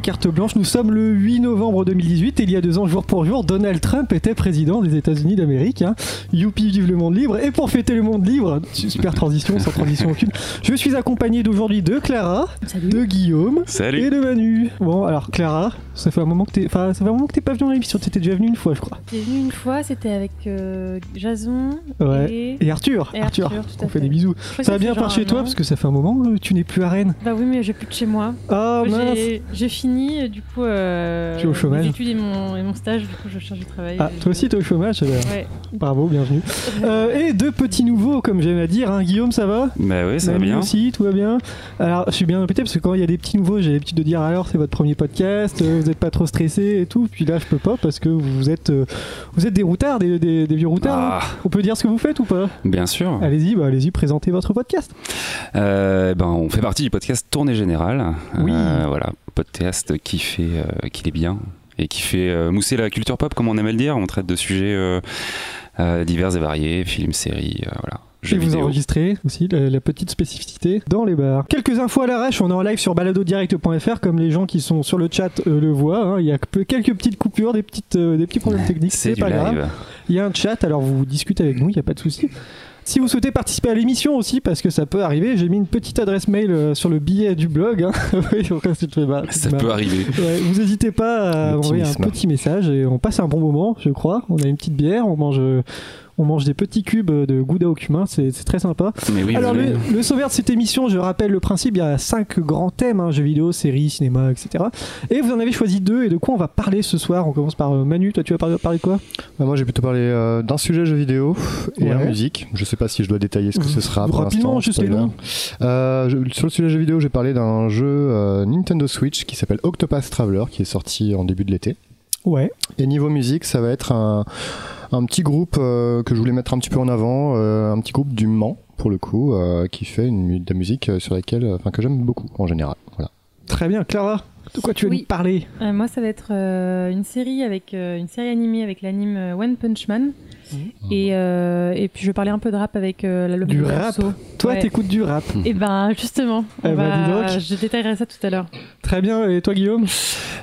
Carte Blanche. Nous sommes le 8 novembre 2018 et il y a deux ans, jour pour jour, Donald Trump était président des États-Unis d'Amérique. Hein. Youpi, vive le monde libre. Et pour fêter le monde libre, super transition, sans transition aucune, je suis accompagné d'aujourd'hui de Clara, de Guillaume Salut. et de Manu. Bon, alors Clara, ça fait un moment que t'es, enfin, ça fait un moment que t'es pas venu dans l'émission. T'étais déjà venu une fois, je crois. T'es venu une fois, c'était avec euh, Jason Ouais. et. Et Arthur, Et Arthur, on fait fait. des bisous. Ça va bien par chez toi parce que ça fait un moment que tu n'es plus à Rennes. Bah oui, mais j'ai plus de chez moi. Oh mince. J'ai- J'ai fini, du coup. Euh, Tu es au chômage. Mes études et mon, et mon stage, du coup, je cherche du travail. Ah, toi aussi, t'es au chômage. alors. Ouais. Bravo, bienvenue. Euh, et deux petits nouveaux, comme j'aime à dire. Hein. Guillaume, ça va? Bah oui, ça va bien. aussi, tout va bien. Alors, je suis bien répété parce que quand il y a des petits nouveaux, j'ai l'habitude de dire alors c'est votre premier podcast, euh, vous n'êtes pas trop stressé et tout. Puis là, je peux pas parce que vous êtes, euh, vous êtes des routards, des, des- des vieux routards. hein. Ah, On peut dire ce que vous faites ou pas? Bien sûr. Allez-y, bah, allez-y, présentez votre podcast. Euh, ben, on fait partie du podcast Tournée Générale. Oui. Euh, voilà, podcast qui fait, euh, qui est bien et qui fait euh, mousser la culture pop, comme on aime le dire. On traite de sujets euh, divers et variés, films, séries, voilà. Jeux Et vous vidéo. enregistrez aussi la, la petite spécificité dans les bars. Quelques infos à l'arrache, on est en live sur baladodirect.fr comme les gens qui sont sur le chat euh, le voient. hein. Il y a que- quelques petites coupures, des, petites, euh, des petits problèmes techniques, C'est pas grave. Il y a un chat, alors vous discutez avec nous, il n'y a pas de souci. Si vous souhaitez participer à l'émission aussi, parce que ça peut arriver, j'ai mis une petite adresse mail euh, sur le billet du blog. hein. Ça peut arriver. Ouais, vous n'hésitez pas à envoyer un petit message et on passe un bon moment, je crois. On a une petite bière, on mange, euh, on mange des petits cubes de gouda au cumin, c'est très sympa. Mais oui, Alors le, le sauveur de cette émission, je rappelle le principe, il y a cinq grands thèmes, hein, jeux vidéo, séries, cinéma, etc. Et vous en avez choisi deux, et de quoi on va parler ce soir? On commence par euh, Manu, toi tu vas parler, parler de quoi? Bah, moi, j'ai plutôt parlé euh, d'un sujet jeu vidéo et Ouais. un musique. Je sais pas si je dois détailler ce que ce sera. pour Rapidement, juste les noms. Euh, sur le sujet jeu vidéo, j'ai parlé d'un jeu euh, Nintendo Switch qui s'appelle Octopath Traveler qui est sorti en début de l'été. Ouais. Et niveau musique, ça va être un, un petit groupe euh, que je voulais mettre un petit peu en avant, euh, un petit groupe du Mans pour le coup, euh, qui fait une, de la musique sur laquelle, enfin que j'aime beaucoup en général. Voilà. Très bien, Clara, de quoi tu Oui. nous parler? Euh, moi, ça va être euh, une série avec euh, une série animée avec l'anime One Punch Man. Et, euh, et puis je vais parler un peu de rap avec euh, l'album Du de rap. Toi, Ouais. t'écoutes du rap. Et ben justement, on Eh ben, va- je détaillerai ça tout à l'heure. Très bien, et toi Guillaume?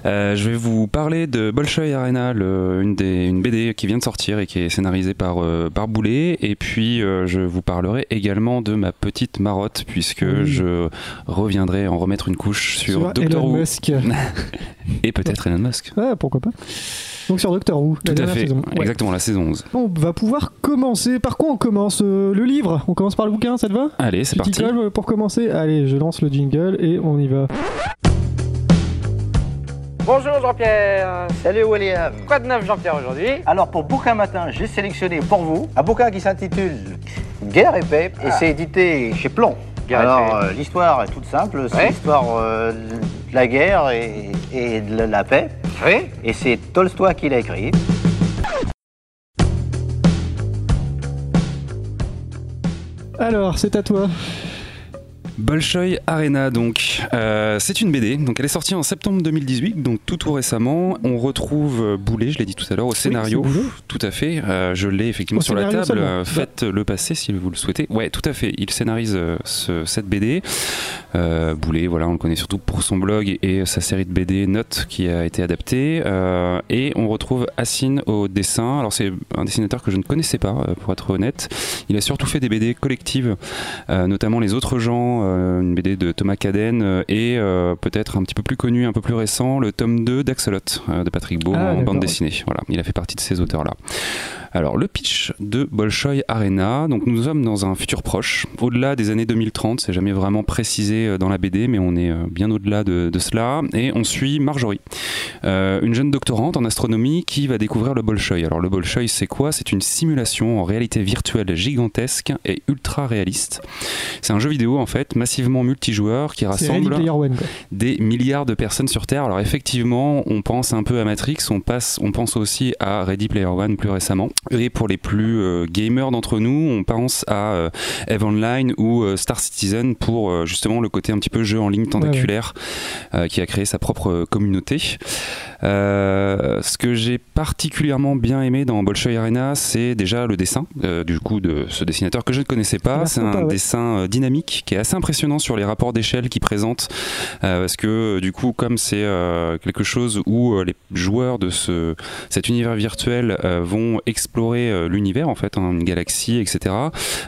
Euh, je vais vous parler de Bolshoi Arena, le- une, des, une BD qui vient de sortir et qui est scénarisée par, euh, par Boulet. Et puis, euh, je vous parlerai également de ma petite marotte, puisque Oui. je reviendrai en remettre une couche sur, Doctor Elon Who Musk. et peut-être Elon Musk. Ouais, pourquoi pas. Donc sur Doctor Who, Tout la à fait, saison. Ouais. exactement, la saison 11. On va pouvoir commencer. Par quoi on commence Euh, Le livre? On commence par le bouquin, ça te va? Allez, c'est parti. euh, pour commencer Allez, je lance le jingle et on y va. Bonjour Jean-Pierre. Salut William. Quoi de neuf Jean-Pierre aujourd'hui? Alors pour Bouquin Matin, j'ai sélectionné pour vous un bouquin qui s'intitule Guerre et paix et c'est édité chez Plomb. Guerre et Alors paix. euh, l'histoire est toute simple, c'est Ouais. l'histoire euh, de la guerre et, et de la paix Oui. et c'est Tolstoy qui l'a écrit. Alors, c'est à toi. Bolshoi Arena, donc, Euh, c'est une BD. Donc, elle est sortie en septembre 2018, donc tout tout récemment. On retrouve euh, Boulet, je l'ai dit tout à l'heure, au scénario. tout à fait. Euh, je l'ai effectivement Au sur la table. seulement. Faites le passer si vous le souhaitez. Ouais, tout à fait. Il scénarise euh, ce- cette BD. Boulet, voilà, on le connaît surtout pour son blog et sa série de BD Notes qui a été adaptée. Et on retrouve Assine au dessin. Alors, c'est un dessinateur que je ne connaissais pas, pour être honnête. Il a surtout fait des BD collectives, notamment Les Autres gens, une BD de Thomas Caden, euh, et euh, peut-être un petit peu plus connu, un peu plus récent, le tome 2 d'Axolot euh, de Patrick Beau Ah, en bande dessinée. Voilà, il a fait partie de ces auteurs-là. Alors, le pitch de Bolshoi Arena. Donc, nous sommes dans un futur proche, au-delà des années 2030. C'est jamais vraiment précisé euh, dans la BD, mais on est euh, bien au-delà de, de cela. Et on suit Marjorie, euh, une jeune doctorante en astronomie qui va découvrir le Bolshoi. Alors, le Bolshoi, c'est quoi? C'est une simulation en réalité virtuelle gigantesque et ultra réaliste. C'est un jeu vidéo, en fait, massivement multijoueur qui rassemble One. des milliards de personnes sur Terre. Alors effectivement, on pense un peu à Matrix, on, passe, on pense aussi à Ready Player One plus récemment. Et pour les plus euh, gamers d'entre nous, on pense à euh, Eve Online ou euh, Star Citizen pour justement le côté un petit peu jeu en ligne tentaculaire qui a créé sa propre communauté. Euh, ce que j'ai particulièrement bien aimé dans Bolshoi Arena, c'est déjà le dessin euh, du coup de ce dessinateur que je ne connaissais pas. C'est un ouais. dessin euh, dynamique qui est assez impressionnant sur les rapports d'échelle qu'il présente parce que du coup comme c'est quelque chose où les joueurs de ce cet univers virtuel vont explorer l'univers en fait, hein, une galaxie, etc.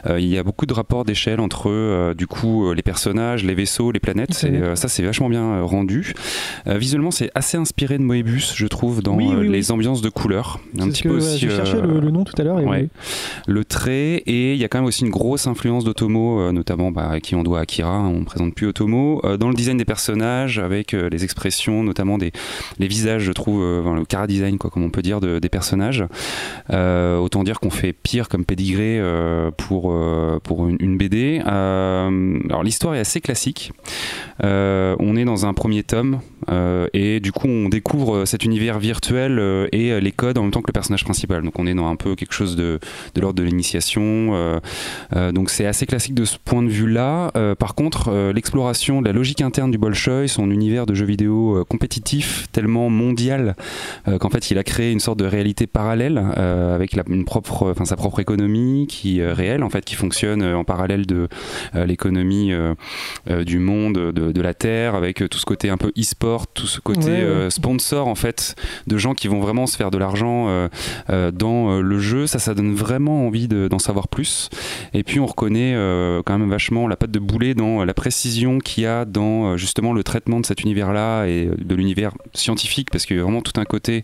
Il y a beaucoup de rapports d'échelle entre du coup les personnages, les vaisseaux, les planètes. Et, ça c'est vachement bien rendu. Visuellement c'est assez inspiré de Moebius, je trouve, dans Oui, oui, euh, oui. les ambiances de couleurs. Un petit peu aussi. Cherché euh, le, le nom tout à l'heure. ouais. le trait et il y a quand même aussi une grosse influence d'Otomo euh, notamment bah, à qui on doit Akira hein, on ne présente plus Otomo dans le design des personnages avec les expressions notamment des les visages je trouve enfin, le cara design quoi comme on peut dire de- des personnages Euh, autant dire qu'on fait pire comme pédigré euh, pour euh, pour une, une BD alors l'histoire est assez classique on est dans un premier tome et du coup on découvre cet univers virtuel euh, et euh, les codes en même temps que le personnage principal donc on est dans un peu quelque chose de de l'ordre de l'initiation. euh, euh, donc c'est assez classique de ce point de vue-là. Euh, par contre, euh, l'exploration de la logique interne du Bolshoi, son univers de jeux vidéo euh, compétitif, tellement mondial euh, qu'en fait il a créé une sorte de réalité parallèle euh, avec la, une propre, enfin sa propre économie qui est réelle en fait, qui fonctionne euh, en parallèle de euh, l'économie euh, euh, du monde, de, de la terre, avec euh, tout ce côté un peu e-sport, tout ce côté Ouais, ouais. euh, en fait, de gens qui vont vraiment se faire de l'argent euh, euh, dans euh, le jeu. Ça, ça donne vraiment envie de- d'en savoir plus. Et puis on reconnaît quand même vachement la patte de boulet dans la précision qu'il y a dans justement le traitement de cet univers-là et de l'univers scientifique, parce qu'il y a vraiment tout un côté.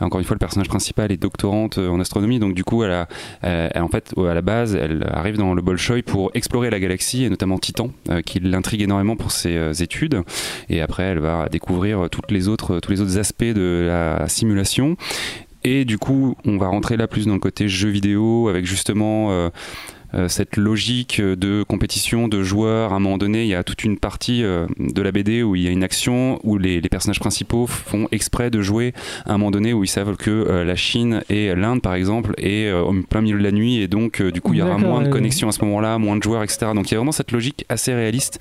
Encore une fois, le personnage principal est doctorante en astronomie, donc du coup, elle en fait, à la base, elle arrive dans le Bolshoi pour explorer la galaxie et notamment Titan, qui l'intrigue énormément pour ses études. Et après, elle va découvrir toutes les autres, tous les autres de la simulation. Et du coup, on va rentrer là plus dans le côté jeu vidéo avec justement euh, cette logique de compétition de joueurs. À un moment donné, il y a toute une partie euh, de la BD où il y a une action où les, les personnages principaux font exprès de jouer à un moment donné où ils savent que euh, la Chine et l'Inde, par exemple, est euh, au plein milieu de la nuit et donc euh, du coup il y aura moins de ouais, connexion à ce moment-là, moins de joueurs, etc. Donc il y a vraiment cette logique assez réaliste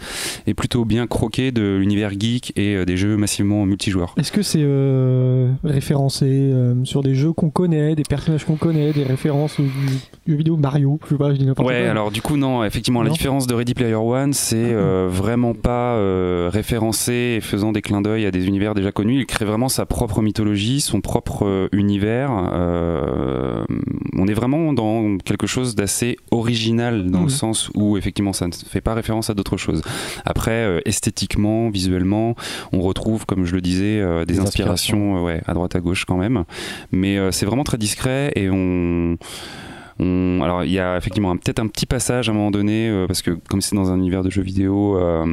et plutôt bien croquée de l'univers geek et euh, des jeux massivement multijoueurs. Est-ce que c'est euh, référencé euh, sur des jeux qu'on connaît, des personnages qu'on connaît, des références au jeu vidéo Mario Je sais pas, je dis n'importe Ouais, alors du coup non, effectivement la différence de Ready Player One, c'est euh, vraiment pas euh, référencé et faisant des clins d'œil à des univers déjà connus. Il crée vraiment sa propre mythologie, son propre euh, univers. Euh, on est vraiment dans quelque chose d'assez original dans le sens où effectivement ça ne fait pas référence à d'autres choses. Après, euh, esthétiquement, visuellement, on retrouve, comme je le disais, euh, des, Des inspirations, euh, ouais, à droite à gauche quand même. Mais euh, c'est vraiment très discret et on alors il y a effectivement peut-être un petit passage à un moment donné euh, parce que comme c'est dans un univers de jeux vidéo, euh,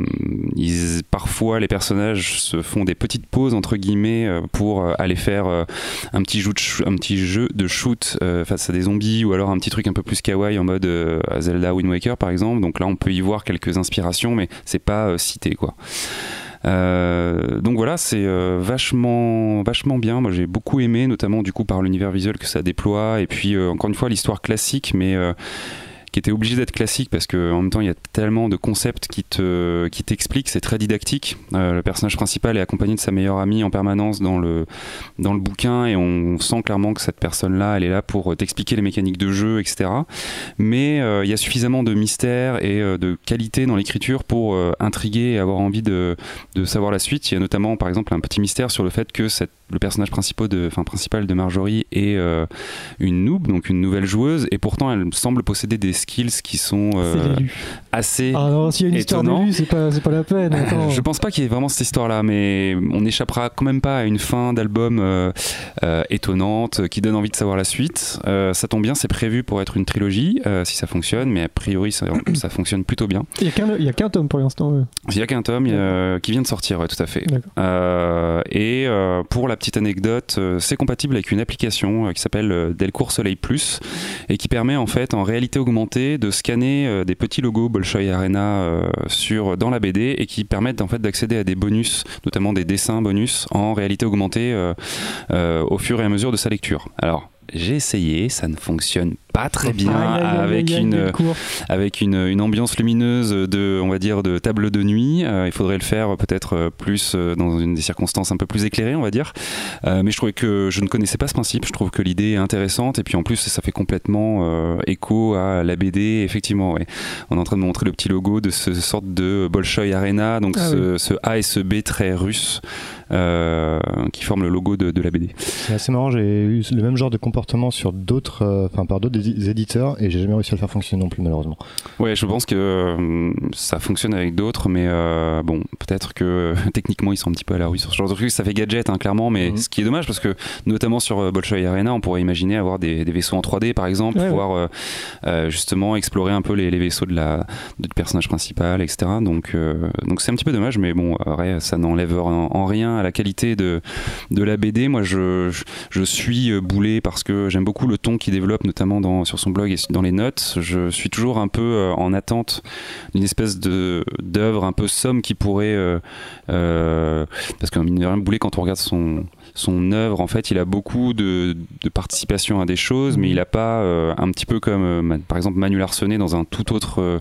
parfois les personnages se font des petites pauses entre guillemets euh, pour aller faire un petit jeu de, un petit jeu de shoot face à des zombies ou alors un petit truc un peu plus kawaii en mode Zelda Wind Waker par exemple. Donc là on peut y voir quelques inspirations mais c'est pas cité quoi. Euh, donc voilà, c'est euh, vachement, vachement bien. Moi, j'ai beaucoup aimé, notamment du coup par l'univers visuel que ça déploie, et puis euh, encore une fois l'histoire classique, mais qui était obligé d'être classique parce que en même temps il y a tellement de concepts qui te qui t'expliquent c'est très didactique. Euh, le personnage principal est accompagné de sa meilleure amie en permanence dans le dans le bouquin et on sent clairement que cette personne là elle est là pour t'expliquer les mécaniques de jeu etc mais euh, il y a suffisamment de mystère et euh, de qualité dans l'écriture pour intriguer et avoir envie de, de savoir la suite. Il y a notamment par exemple un petit mystère sur le fait que le personnage principal de, enfin, principal de Marjorie est une noob donc une nouvelle joueuse et pourtant elle semble posséder des skills qui sont euh, assez Ah non, s'il y a une histoire étonnant. d'élu, c'est pas, pas la peine. Attends. je pense pas qu'il y ait vraiment cette histoire-là, mais on n'échappera quand même pas à une fin d'album euh, euh, étonnante, euh, qui donne envie de savoir la suite. Euh, ça tombe bien, c'est prévu pour être une trilogie, euh, si ça fonctionne, mais a priori ça, ça fonctionne plutôt bien. Il y a qu'un- il y a qu'un tome pour l'instant. ouais. Il y a qu'un tome euh, qui vient de sortir, ouais, tout à fait. Euh, et euh, pour la petite anecdote, euh, c'est compatible avec une application euh, qui s'appelle euh, Delcourt Soleil Plus et qui permet en fait en réalité augmentée de scanner euh, des petits logos Bolshoi Arena euh, sur dans la BD et qui permettent en fait d'accéder à des bonus, notamment des dessins bonus en réalité augmentée euh, au fur et à mesure de sa lecture. Alors j'ai essayé, ça ne fonctionne pas très bien avec une Delcourt. avec une, une ambiance lumineuse de on va dire de table de nuit. Euh, il faudrait le faire peut-être euh, plus euh, dans une des circonstances un peu plus éclairées, on va dire. Euh, mais je trouvais que je ne connaissais pas ce principe. Je trouve que l'idée est intéressante et puis en plus ça fait complètement euh, écho à la BD. Effectivement, ouais. On est en train de montrer le petit logo de ce sorte de Bolshoi Arena, donc Ah ce, ce A et ce B très russe qui forment le logo de, de la BD. C'est assez marrant, j'ai eu le même genre de comportement sur d'autres, euh, enfin par d'autres édi- éditeurs et j'ai jamais réussi à le faire fonctionner non plus malheureusement. Ouais, je pense que euh, ça fonctionne avec d'autres, mais euh, bon, peut-être que euh, techniquement ils sont un petit peu à la rue sur ce genre de truc. Ça fait gadget, hein, clairement, mais Mhm. ce qui est dommage parce que notamment sur euh, Bolshoi Arena, on pourrait imaginer avoir des, des vaisseaux en 3D par exemple, Ouais, pouvoir euh, euh, justement explorer un peu les, les vaisseaux de la du personnage principal, etc. Donc euh, donc c'est un petit peu dommage, mais bon, après ça n'enlève en, en rien à la qualité de de la BD. Moi, je suis euh, Boulet parce que j'aime beaucoup le ton qu'il développe, notamment sur son blog et dans les notes. Je suis toujours un peu euh, en attente d'une espèce d'œuvre un peu somme qui pourrait euh, parce que mine de rien, quand on regarde son son œuvre en fait il a beaucoup de, de participation à des choses mais il a pas euh, un petit peu comme euh, par exemple Manu Larsenet dans un tout autre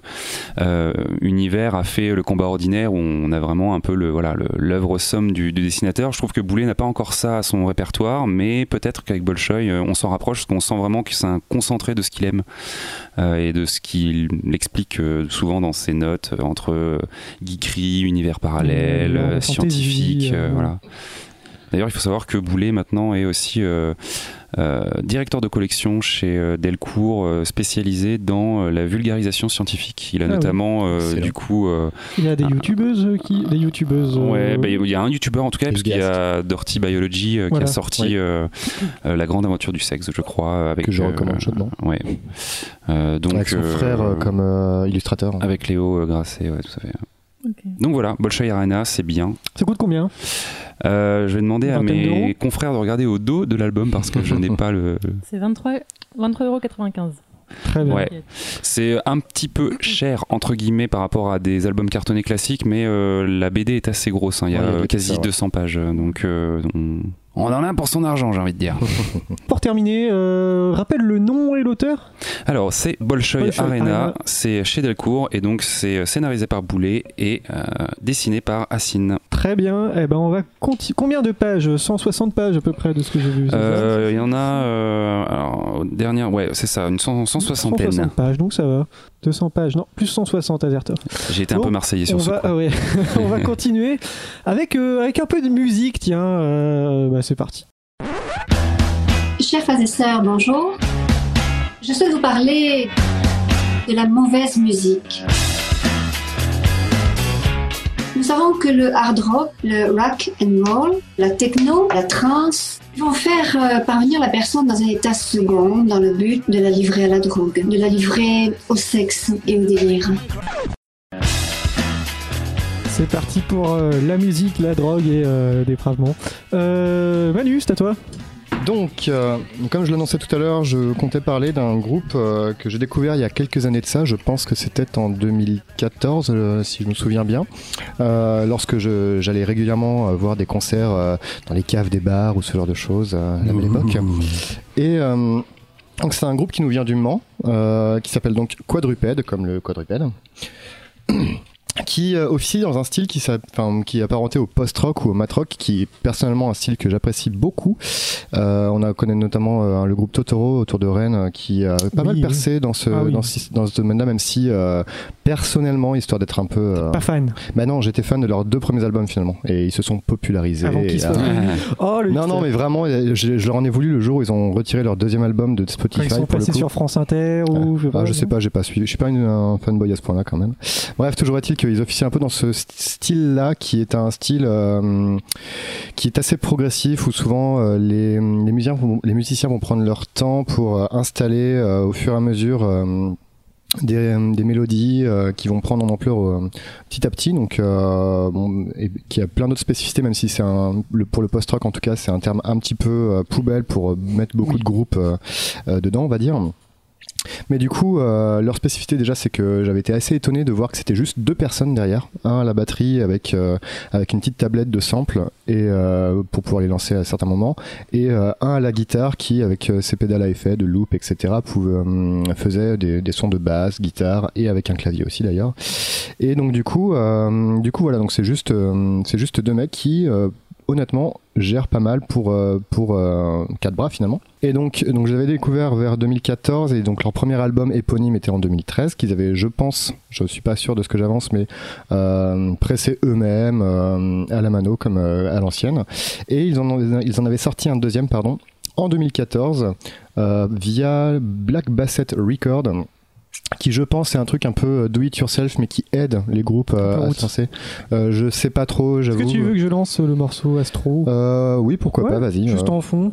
euh, univers a fait le combat ordinaire où on a vraiment un peu le voilà l'œuvre somme du, du dessinateur. Je trouve que Boulet n'a pas encore ça à son répertoire mais peut-être qu'avec Bolshoi on s'en rapproche parce qu'on sent vraiment que c'est un concentré de ce qu'il aime et de ce qu'il explique souvent dans ses notes entre geekerie, univers parallèle, Mmh, scientifique, voilà. D'ailleurs, il faut savoir que Boulet maintenant est aussi euh, euh, directeur de collection chez euh, Delcourt, euh, spécialisé dans euh, la vulgarisation scientifique. Il a Ah oui. notamment, euh, du coup, euh, Il y a des youtubeuses qui. Des youtubeuses. euh, ouais, bah, il y a un youtubeur en tout cas, puisqu'il y a Dirty Biology euh, Voilà. qui a sorti Oui. euh, euh, La Grande Aventure du Sexe, je crois, avec Que je recommande chaudement. Ouais. Euh, donc, Avec son euh, frère euh, comme euh, illustrateur. avec Léo euh, Grasset, ouais, tout à fait. Ok. Donc voilà, Bolshoi Arena, c'est bien. Ça coûte combien? Euh, je vais demander à mes confrères de regarder au dos de l'album parce que je n'ai pas le. C'est 23 23,95€. Très bien. Ouais. C'est un petit peu cher entre guillemets par rapport à des albums cartonnés classiques, mais euh, la BD est assez grosse. hein. Il y a Ouais, il y a euh, quasi ça, ouais. 200 pages, donc euh, on... on en a pour son argent, j'ai envie de dire. Pour terminer, euh, rappelle le nom et l'auteur? Alors c'est Bolshoi Bolshoi Arena, Arena. c'est chez Delcourt et donc c'est scénarisé par Boulet et euh, dessiné par Assine. Très bien. Eh ben, on va conti- Combien de pages? 160 pages à peu près de ce que j'ai vu. Euh, Il y en a, euh, alors, dernière, ouais, c'est ça, une cent, cent soixantaine. 160 pages, donc ça va. 200 pages, non, plus 160 Azertov. J'ai été un Bon, peu marseillais On sur ce va, coup. ah ouais. on va continuer avec, euh, avec un peu de musique, tiens. euh, bah, c'est parti. Chers frères et sœurs, bonjour. Je souhaite vous parler de la mauvaise musique. Nous savons que le hard rock, le rock and roll, la techno, la trance vont faire euh, parvenir la personne dans un état second dans le but de la livrer à la drogue, de la livrer au sexe et au délire. C'est parti pour euh, la musique, la drogue et euh, dépravement. Euh, Manu, c'est à toi. Donc, euh, comme je l'annonçais tout à l'heure, je comptais parler d'un groupe euh, que j'ai découvert il y a quelques années de ça. Je pense que c'était en 2014, euh, si je me souviens bien, euh, lorsque j'allais régulièrement euh, voir des concerts euh, dans les caves des bars ou ce genre de choses euh, à la belle époque. Et euh, donc, c'est un groupe qui nous vient du Mans, euh, qui s'appelle donc Quadrupède, comme le quadrupède. Qui euh, officie dans un style qui, s'a- enfin, qui est apparenté au post-rock ou au mat-rock, qui est personnellement un style que j'apprécie beaucoup. Euh, on a connaît notamment euh, le groupe Totoro autour de Rennes qui a pas Oui, mal oui. percé dans ce Ah oui. dans ce, dans ce domaine-là, même si euh, personnellement, histoire d'être un peu, Pas fan. bah non, j'étais fan de leurs deux premiers albums finalement, et ils se sont popularisés. Avant qu'ils Et, soient connus. Oh, le non, non, mais vraiment, je, je leur en ai voulu le jour où ils ont retiré leur deuxième album de Spotify. ils sont pour passés sur France Inter ou je sais pas. Ah, je sais pas, j'ai pas suivi. Je suis pas une- un fanboy à ce point-là quand même. Bref, toujours est-il qu'ils officient un peu dans ce st- style-là, qui est un style euh, qui est assez progressif, où souvent euh, les, les, musiciens vont, les musiciens vont prendre leur temps pour euh, installer au fur et à mesure. des, des mélodies euh, qui vont prendre en ampleur euh, petit à petit donc euh, bon, et qui a plein d'autres spécificités même si c'est un le, pour le post-rock en tout cas c'est un terme un petit peu poubelle pour mettre beaucoup de groupes dedans on va dire Mais du coup, euh, leur spécificité déjà, c'est que j'avais été assez étonné de voir que c'était juste deux personnes derrière. Un à la batterie avec, euh, avec une petite tablette de samples et, euh, pour pouvoir les lancer à certains moments. Et un à la guitare qui, avec ses pédales à effet, de loop, etc., pouvait, faisait des, des sons de basse, guitare et avec un clavier aussi d'ailleurs. Et donc du coup, du coup voilà, donc c'est juste, c'est juste deux mecs qui honnêtement gère pas mal pour euh, pour euh, quatre bras finalement. Et donc donc je découvert vers 2014 et donc leur premier album éponyme était en 2013 qu'ils avaient je pense je suis pas sûr de ce que j'avance mais euh, pressé eux-mêmes euh, à la mano comme euh, à l'ancienne. Et ils en avaient sorti un deuxième pardon en 2014 euh, via Black Basset Record qui je pense est un truc un peu euh, do it yourself mais qui aide les groupes euh, à se lancer. Euh, je sais pas trop Est-ce j'avoue que tu veux que je lance le morceau Astro euh, oui pourquoi Ouais, pas vas-y Juste euh, en fond.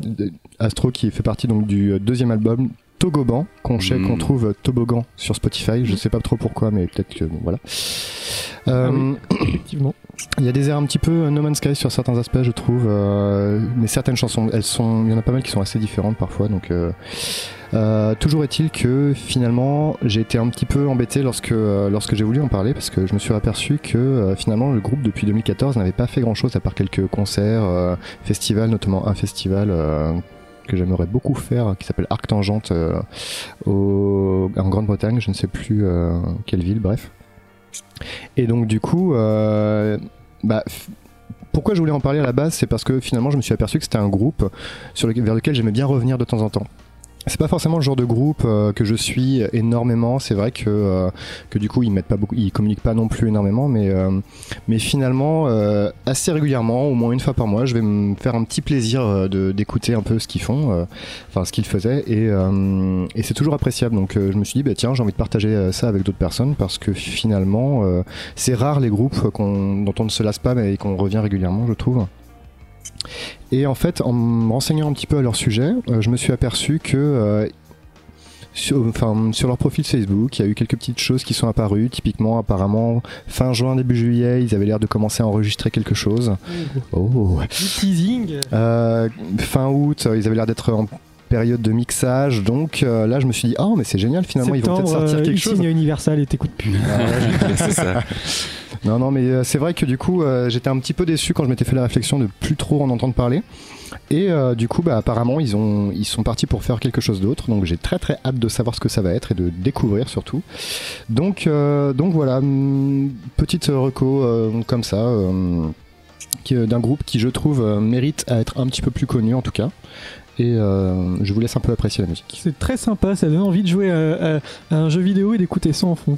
Astro qui fait partie donc du deuxième album Togoban qu'on check, Mm. qu'on trouve euh, Toboggan sur Spotify. Je sais pas trop pourquoi, mais peut-être que bon, voilà. Euh, Ah oui. Effectivement. Il y a des airs un petit peu No Man's Sky sur certains aspects, je trouve. euh, mais certaines chansons, elles sont, il y en a pas mal qui sont assez différentes parfois. Donc, euh, toujours est-il que finalement, j'ai été un petit peu embêté lorsque euh, lorsque j'ai voulu en parler parce que je me suis aperçu que euh, finalement le groupe depuis 2014 n'avait pas fait grand-chose à part quelques concerts, festivals, notamment un festival. que j'aimerais beaucoup faire, qui s'appelle Arc Tangente en Grande-Bretagne, je ne sais plus quelle ville, bref. Et donc du coup, bah, pourquoi je voulais en parler à la base, c'est parce que finalement je me suis aperçu que c'était un groupe vers lequel j'aimais bien revenir de temps en temps. C'est pas forcément le genre de groupe euh, que je suis énormément. C'est vrai que euh, que du coup ils mettent pas beaucoup, ils communiquent pas non plus énormément, mais euh, mais finalement euh, assez régulièrement, au moins une fois par mois, je vais me faire un petit plaisir euh, de d'écouter un peu ce qu'ils font, enfin ce qu'ils faisaient, et et c'est toujours appréciable. Donc je me suis dit bah tiens j'ai envie de partager ça avec d'autres personnes parce que finalement c'est rare les groupes qu'on- dont on ne se lasse pas mais qu'on revient régulièrement, je trouve. Et en fait, en me renseignant un petit peu à leur sujet, euh, je me suis aperçu que euh, sur, enfin, sur leur profil Facebook, il y a eu quelques petites choses qui sont apparues. Typiquement, apparemment, fin juin, début juillet, ils avaient l'air de commencer à enregistrer quelque chose. Oh. Du teasing. Euh, fin août, ils avaient l'air d'être en période de mixage. Donc euh, là, je me suis dit, oh, mais c'est génial, finalement, ils vont peut-être Septembre, sortir euh, quelque il chose. signe Universal et t'écoutes plus. c'est ça. Non, non, mais euh, c'est vrai que du coup, euh, j'étais un petit peu déçu quand je m'étais fait la réflexion de plus trop en entendre parler. Et euh, du coup, bah, apparemment, ils, ont, ils sont partis pour faire quelque chose d'autre. Donc, j'ai très très hâte de savoir ce que ça va être et de découvrir surtout. Donc, euh, donc voilà, hum, petite reco euh, comme ça. euh, d'un groupe qui je trouve mérite à être un petit peu plus connu en tout cas et euh, je vous laisse un peu apprécier la musique C'est très sympa, ça donne envie de jouer à, à- à un jeu vidéo et d'écouter ça en fond.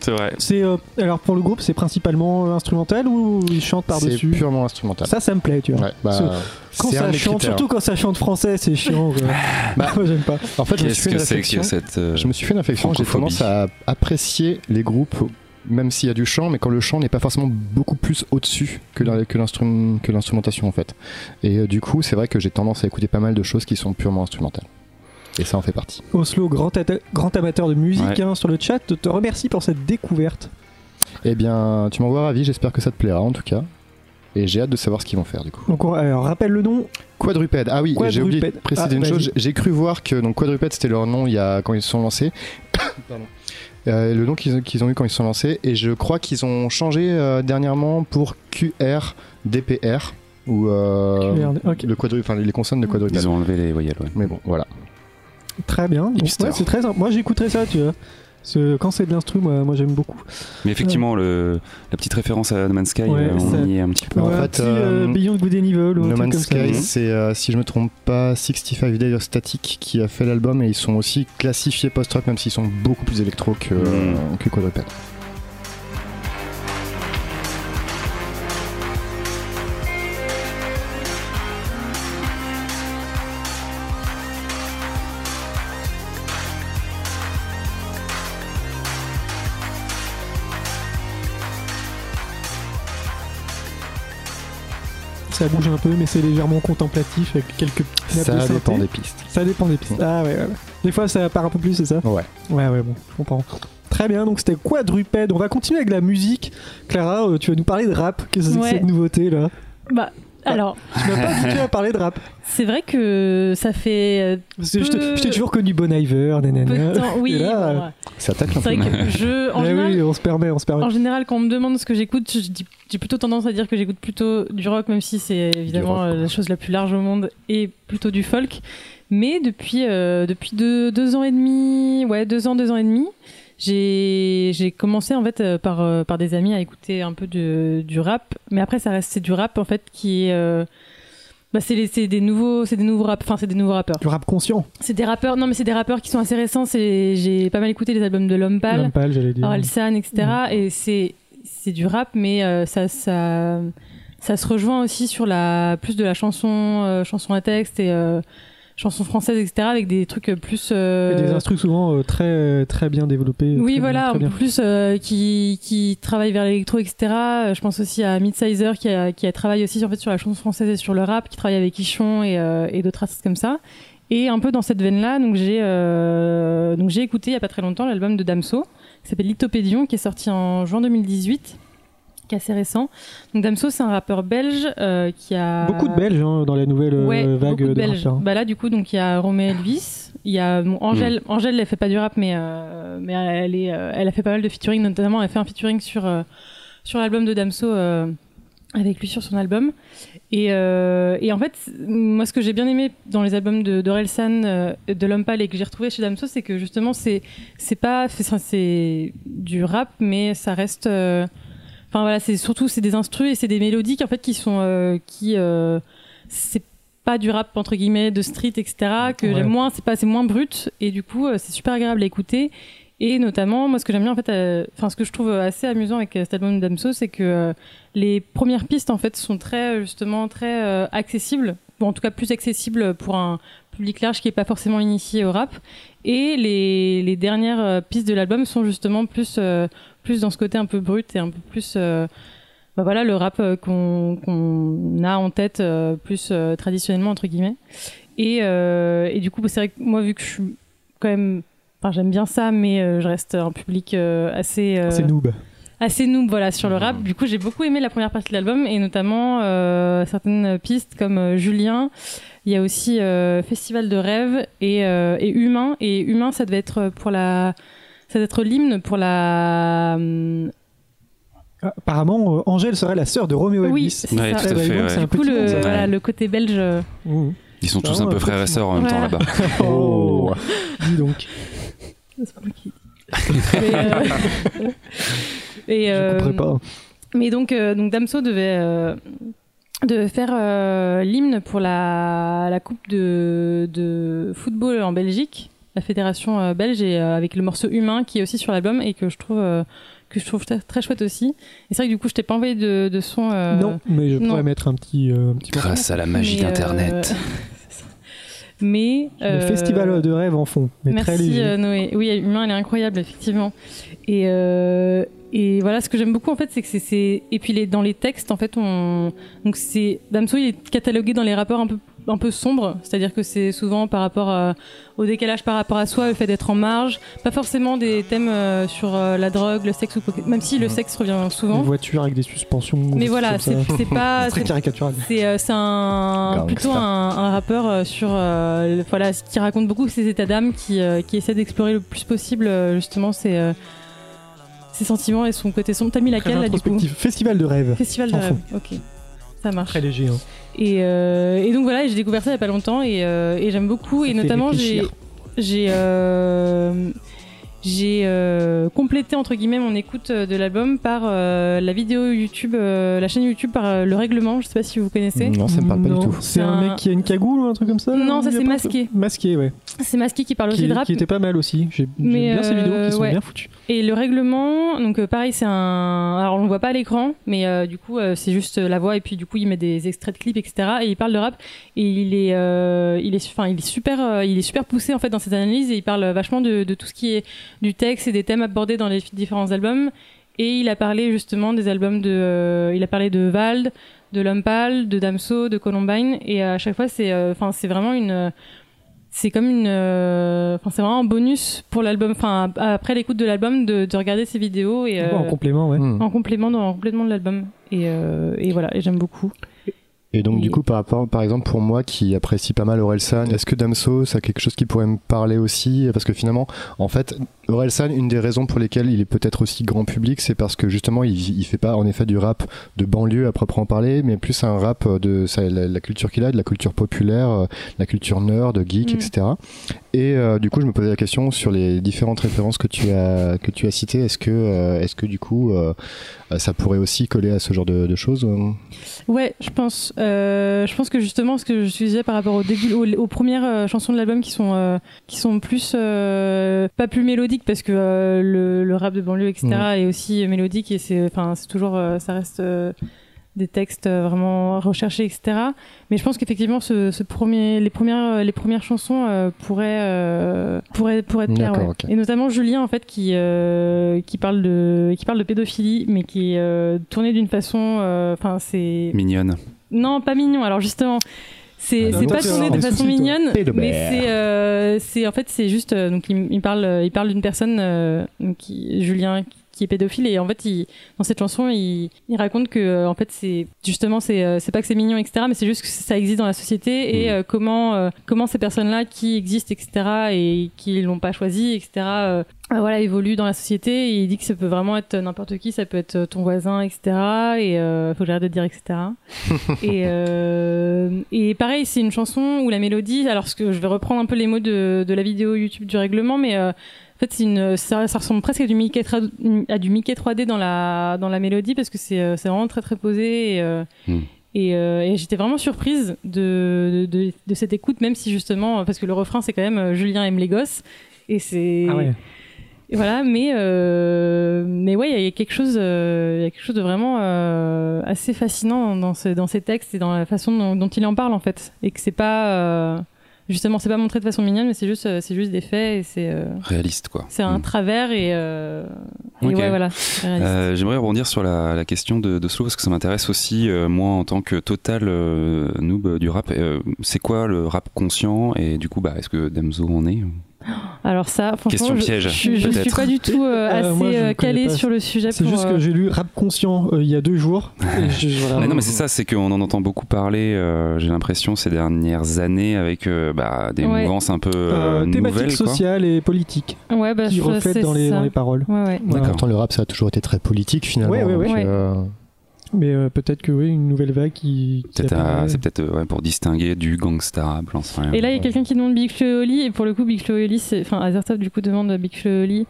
C'est vrai. C'est euh, alors pour le groupe, c'est principalement euh, instrumental ou ils chantent c'est par-dessus? purement instrumental Ça, ça me plaît, tu vois. Ouais, bah, Quand c'est ça chante, critères. surtout quand ça chante français, c'est chiant. quoi. Bah, Moi, j'aime pas. en fait je me suis fait une que c'est réflexion que cette. euh, Je me suis fait une réflexion, j'ai tendance à apprécier les groupes, même s'il y a du chant, mais quand le chant n'est pas forcément beaucoup plus au-dessus que l'instrumentation en fait. Et euh, du coup, c'est vrai que j'ai tendance à écouter pas mal de choses qui sont purement instrumentales. Et ça en fait partie. Oslo, grand, amateur de musique Ouais. hein, sur le chat, te remercie pour cette découverte. Eh bien, tu m'envoies ravi, j'espère que ça te plaira en tout cas. Et j'ai hâte de savoir ce qu'ils vont faire du coup. Donc, on- alors, rappelle le nom. Quadrupède. Ah oui, j'ai oublié de préciser Ah, une chose. J'ai cru voir que donc Quadrupède c'était leur nom il y a quand ils se sont lancés. Pardon. Euh, le nom qu'ils ont, eu quand ils se sont lancés et je crois qu'ils ont changé euh, dernièrement pour QR DPR ou euh, le quadru, enfin les consonnes de quadrupède. Ils ont enlevé les voyelles, ouais. Mais bon, voilà. Très bien. Donc, ouais, c'est très. Moi, j'écouterais ça, tu vois. Ce- quand c'est de l'instru, moi, moi, j'aime beaucoup. Mais effectivement, le, la petite référence à No Man's Sky, Ouais, euh, on ça- y est un petit peu. En Ouais, fait, petit, euh, euh, Beyond Good and Evil ou un No Man's. Sky, Mhm. c'est euh, si je me trompe pas 65 Days of Static qui a fait l'album et ils sont aussi classifiés post-rock même s'ils sont beaucoup plus électro que, euh, que. Ça bouge un peu, mais c'est légèrement contemplatif avec quelques petites nappes de Ça dépend des pistes. Ça dépend des pistes. Ah ouais, ouais, ouais. Des fois, ça part un peu plus, c'est ça? Ouais. Ouais, ouais, bon, je comprends. Très bien, donc c'était quadrupède. On va continuer avec la musique. Clara, euh, tu vas nous parler de rap. Qu'est-ce que c'est que cette nouveauté là? Bah, Alors, Tu m'as pas habitué à parler de rap. c'est vrai que ça fait euh, je t'ai- Peu- je t'ai toujours connu Bon Iver, peu nanana. de temps. Oui, là, bon, ouais. Ça attaque un c'est peu. vrai que je, en eh général, oui, on se permet, on se permet. En général, quand on me demande ce que j'écoute, je dis- j'ai plutôt tendance à dire que j'écoute plutôt du rock, même si c'est évidemment rock, euh, la chose la plus large au monde, et plutôt du folk. Mais depuis, euh, depuis deux, deux ans et demi, ouais, deux ans, deux ans et demi, j'ai commencé en fait euh, par, euh, par des amis à écouter un peu de, du rap. Mais après, ça reste c'est du rap en fait qui est. euh, bah, c'est des nouveaux c'est des nouveaux rap enfin c'est des nouveaux rappeurs Du rap conscient. c'est des rappeurs non mais c'est des rappeurs qui sont assez récents j'ai pas mal écouté les albums de l'homme pâle j'allais dire. Orelsan, etc. Et c'est c'est du rap, mais euh, ça ça ça se rejoint aussi sur la plus de la chanson euh, chanson à texte et euh, chanson française, etc. Avec des trucs plus euh, des instruments souvent euh, très, très bien développés. oui, voilà, bien, bien. plus euh, qui, qui travaille vers l'électro, etc. Euh, Je pense aussi à Midsizer qui a, qui a travaillé aussi en fait, sur la chanson française et sur le rap, qui travaille avec Ichon et, euh, et d'autres artistes comme ça. Et un peu dans cette veine-là, donc j'ai euh, donc j'ai écouté il y a pas très longtemps l'album de Damso qui s'appelle Lithopédion, qui est sorti en juin 2018, qui est assez récent. Donc Damso, c'est un rappeur belge euh, qui a Beaucoup de Belges hein, dans la nouvelle euh, Ouais, vague de de Belges. rappeurs. Bah là, du coup, donc il y a Romeo Elvis, il y a bon, Angèle. Angèle, elle fait pas du rap, mais euh, mais elle est, elle a fait pas mal de featuring, notamment elle a fait un featuring sur sur l'album de Damso avec lui sur son album. Et, euh, et en fait, moi, ce que j'ai bien aimé dans les albums de d'Orelsan, euh, de L'Homme Pâle et que j'ai retrouvé chez Damso, c'est que justement, c'est c'est pas c'est c'est du rap, mais ça reste euh, Enfin voilà, c'est surtout c'est des instrus et c'est des mélodiques en fait qui sont euh, qui euh, c'est pas du rap entre guillemets de street etc que Ouais. j'aime moins c'est pas c'est moins brut. Et du coup euh, c'est super agréable à écouter. Et notamment moi ce que j'aime bien en fait euh, enfin ce que je trouve assez amusant avec euh, cet album Damso c'est que les premières pistes en fait sont très justement très accessibles. Ou en tout cas plus accessibles pour un public large qui est pas forcément initié au rap. Et les, les dernières pistes de l'album sont justement plus euh, plus dans ce côté un peu brut et un peu plus euh, bah voilà le rap euh, qu'on a en tête euh, plus traditionnellement entre guillemets et, et du coup c'est vrai que moi vu que je suis quand même enfin j'aime bien ça mais je reste un public assez C'est noob. assez noob voilà sur le rap. Du coup, j'ai beaucoup aimé la première partie de l'album et notamment euh, certaines pistes comme euh, Julien. Il y a aussi euh, Festival de rêve et, et Humain. Et Humain, ça devait être pour la, ça devait être l'hymne pour la. Ah, Apparemment, euh, Angèle serait la sœur de Roméo Oui, Elvis. c'est Ouais, ça. tout à fait, ouais. c'est Du coup, le, voilà, côté belge. euh, Mmh. Ils sont tous Ah, un peu frères et sœurs en même temps là-bas. Oh, dis donc. C'est pas moi qui- euh, et, Je comprends pas. Mais donc, euh, donc Damso devait, euh, devait faire euh, l'hymne pour la, la Coupe de, de football en Belgique, la fédération euh, belge, et euh, avec le morceau Humain qui est aussi sur l'album et que je trouve, euh, que je trouve très, très chouette aussi. Et c'est vrai que du coup, je t'ai pas envoyé de, de son. euh, non, mais je non. pourrais mettre un petit, euh, un petit. Grâce à la magie euh, d'Internet. mais. Le festival de rêve en fond, mais très Merci euh, Noé. Oui, Humain, elle est incroyable, effectivement. Et, euh, et voilà, ce que j'aime beaucoup, en fait, c'est que c'est- c'est. Et puis les, dans les textes, en fait, on. Donc c'est. Damso, il est catalogué dans les rappeurs un peu un peu sombre, c'est-à-dire que c'est souvent par rapport à- au décalage par rapport à soi, le fait d'être en marge, pas forcément des thèmes euh, sur euh, la drogue, le sexe ou quoi que- même si le sexe revient Une souvent. voiture avec des suspensions. Mais voilà, c'est pas C'est très caricatural. c'est euh, un plutôt un, un rappeur euh, sur euh, le- voilà qui raconte beaucoup ses états d'âme, qui euh, qui essaie d'explorer le plus possible euh, justement ses euh, ses sentiments et son côté sombre. T'as mis laquelle là du coup? Festival de rêve. Festival de rêve. Ok, ça marche. Très léger. hein. Et, euh, et donc voilà, j'ai découvert ça il y a pas longtemps et, euh, et j'aime beaucoup Ça et notamment j'ai euh, j'ai euh, complété entre guillemets mon écoute de l'album par euh, la vidéo YouTube, euh, la chaîne YouTube par euh, le règlement. Je sais pas si vous connaissez. Non, ça me parle pas Non, du tout. C'est un un- mec qui a une cagoule ou un truc comme ça Non, ça, c'est masqué. Masqué, ouais. C'est Masqué qui parle aussi de rap. qui était pas mal aussi. J'ai bien ces vidéos qui sont ouais. bien foutues. Et le règlement, donc euh, pareil, c'est un. Alors on le voit pas à l'écran, mais euh, du coup euh, c'est juste la voix et puis du coup il met des extraits de clips, etc. Et il parle de rap et il est, il est, enfin il est super, il est super poussé en fait dans cette analyse et il parle vachement de, tout ce qui est du texte et des thèmes abordés dans les différents albums. Et il a parlé justement des albums de, il a parlé de Vald, de L'Homme de Damso, de Columbine et à chaque fois c'est, enfin c'est vraiment une c'est comme une euh, enfin c'est vraiment un bonus pour l'album enfin après l'écoute de l'album de, de regarder ces vidéos et Ouais, en euh, complément, ouais. Hmm. en complément dans, en complément de l'album et, euh, et voilà et j'aime beaucoup Et donc, du coup, par rapport, par exemple, pour moi qui apprécie pas mal Orelsan, est-ce que Damso, ça a quelque chose qui pourrait me parler aussi? Parce que finalement, en fait, Orelsan, une des raisons pour lesquelles il est peut-être aussi grand public, c'est parce que justement, il, il fait pas en effet du rap de banlieue à proprement parler, mais plus un rap de ça, la, la culture qu'il a, de la culture populaire, euh, la culture nerd, geek, Mm. etc. Et euh, du coup, je me posais la question sur les différentes références que tu as que tu as citées. Est-ce que euh, est-ce que du coup, euh, ça pourrait aussi coller à ce genre de, de choses euh Ouais, je pense. Euh, je pense que justement, ce que je disais par rapport au début, aux, aux premières euh, chansons de l'album qui sont euh, qui sont plus euh, pas plus mélodiques parce que euh, le, le rap de banlieue, etc. est aussi mélodique et c'est enfin c'est toujours euh, ça reste euh, des textes euh, vraiment recherchés, etc. Mais je pense qu'effectivement, ce, ce premier, les premières, les premières chansons euh, pourraient, euh, pourraient, pourraient ouais. ok. Et notamment Julien, en fait, qui, euh, qui parle de, qui parle de pédophilie, mais qui est euh, tourné d'une façon, euh, enfin, c'est Mignonne. non, pas mignon. Alors justement, c'est Ah, pas tourné de façon mignonne, mais c'est euh, c'est en fait c'est juste euh, donc il, il parle il parle d'une personne euh, qui Julien qui est pédophile et en fait il, dans cette chanson il, il raconte que euh, en fait c'est justement c'est euh, c'est pas que c'est mignon etc mais c'est juste que ça existe dans la société et Mhm. euh, comment euh, comment ces personnes là qui existent etc et qui l'ont pas choisi etc voilà évoluent dans la société et il dit que ça peut vraiment être n'importe qui ça peut être ton voisin etc et faut que j'arrête de dire etc et, et pareil, c'est une chanson où la mélodie, alors ce que je vais reprendre un peu les mots de, de la vidéo YouTube du règlement, mais fait, une, ça, ça ressemble presque à du Mickey, tra- à du Mickey 3D dans la, dans la mélodie parce que c'est euh, c'est vraiment très très posé. Et, euh, Mm. et, euh, et j'étais vraiment surprise de, de, de, de cette écoute, même si justement, parce que le refrain c'est quand même Julien aime les gosses. Et c'est. Ah ouais. Et voilà, mais euh, mais ouais, il y a quelque chose, il y a quelque chose de vraiment euh, assez fascinant dans ce, dans ces textes et dans la façon dont, dont il en parle en fait, et que c'est pas euh, justement, c'est pas montré de façon mignonne, mais c'est juste, euh, c'est juste des faits et c'est euh, Réaliste, quoi. c'est un Mm. travers et, euh, et ouais voilà. Euh, J'aimerais rebondir sur la, la question de, de Slow parce que ça m'intéresse aussi, moi en tant que total noob du rap. c'est quoi le rap conscient et du coup, bah, est-ce que Damso en est Alors ça, franchement, Question je, piège, je, suis- je suis pas du tout euh, Euh, assez euh, calé sur le sujet. C'est juste euh, que j'ai lu Rap Conscient euh, il y a deux jours. Et je- voilà. Mais non, mais c'est ça, c'est qu'on en entend beaucoup parler. euh, J'ai l'impression ces dernières années avec euh, bah, des Ouais. mouvances un peu Euh, euh, nouvelles, quoi. sociale et politique ouais, bah, qui reflètent c'est dans les, ça. dans les paroles. Ouais, ouais. D'accord. Pourtant, le rap, ça a toujours été très politique finalement. Ouais, ouais, ouais. donc, Ouais. euh, Mais euh, peut-être que oui, une nouvelle vague qui. euh, c'est peut-être euh, ouais, pour distinguer du gangsta rap, j'en sais rien. Et là, il y a quelqu'un qui demande Big Flo et Oli, et pour le coup, Big Flo et Oli, c'est. Enfin, Azertov, du coup, demande Big Flo et Oli.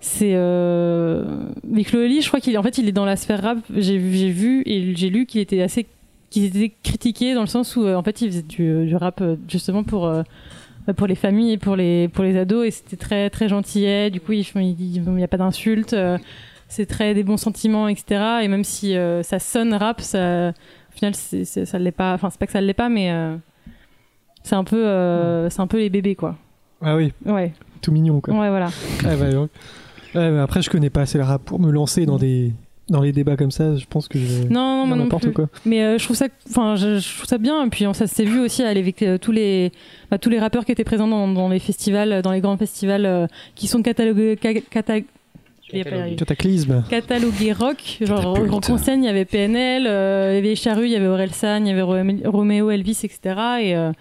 C'est. Euh... Big Flo et Oli, je crois qu'il en fait, il est dans la sphère rap. J'ai vu, j'ai vu et j'ai lu qu'il était assez. qu'il était critiqué dans le sens où, euh, en fait, il faisait du, du rap justement pour. pour les familles et pour les, pour les ados, et c'était très, très gentillet. Du coup, il il n'y a pas d'insultes. C'est très des bons sentiments, etc. Et même si euh, ça sonne rap, ça, au final, c'est, c'est- ça l'est pas. Enfin, c'est pas que ça l'est pas, mais euh, c'est un peu, euh, c'est un peu les bébés, quoi. Ah oui, Ouais, tout mignon quoi. ouais, voilà. Ah, bah. Ouais, mais après, je connais pas assez le rap pour me lancer dans des dans les débats comme ça. Je pense que je Non, non, n'importe quoi. Mais euh, je trouve ça, enfin, je, je trouve ça bien. Et puis on- ça s'est vu aussi avec euh, tous les, bah, tous les rappeurs qui étaient présents dans, dans les festivals, dans les grands festivals, euh, qui sont catalogués, ca- cata- Cataclysme. catalogué rock. Genre, Catapulte. en conseil, il y avait PNL, euh, il y avait Charru, il y avait Orelsan, il y avait Ro- Roméo, Elvis, etc. Et, euh,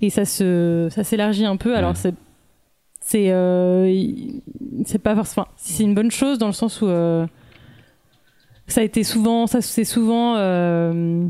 et ça se, ça s'élargit un peu. Alors, Ouais. c'est, c'est, euh, c'est pas forcément, enfin, c'est une bonne chose dans le sens où, euh, ça a été souvent, ça, c'est souvent, euh,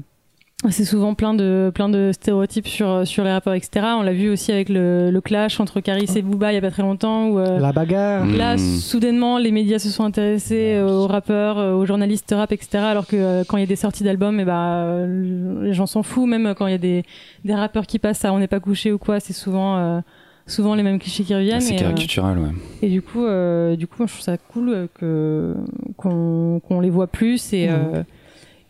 c'est souvent plein de, plein de stéréotypes sur, sur les rappeurs, etc. On l'a vu aussi avec le, le clash entre Caris et Booba il y a pas très longtemps où, euh, La bagarre. Mm. Là, soudainement, les médias se sont intéressés euh, aux rappeurs, euh, aux journalistes rap, etc. Alors que euh, quand il y a des sorties d'albums, eh ben, euh, les gens s'en foutent. Même quand il y a des, des rappeurs qui passent à On n'est pas couché ou quoi, c'est souvent, euh, souvent les mêmes clichés qui reviennent. C'est et, euh, caricatural, ouais. et du coup, euh, du coup, moi, je trouve ça cool que qu'on qu'on les voit plus et Mhm. euh,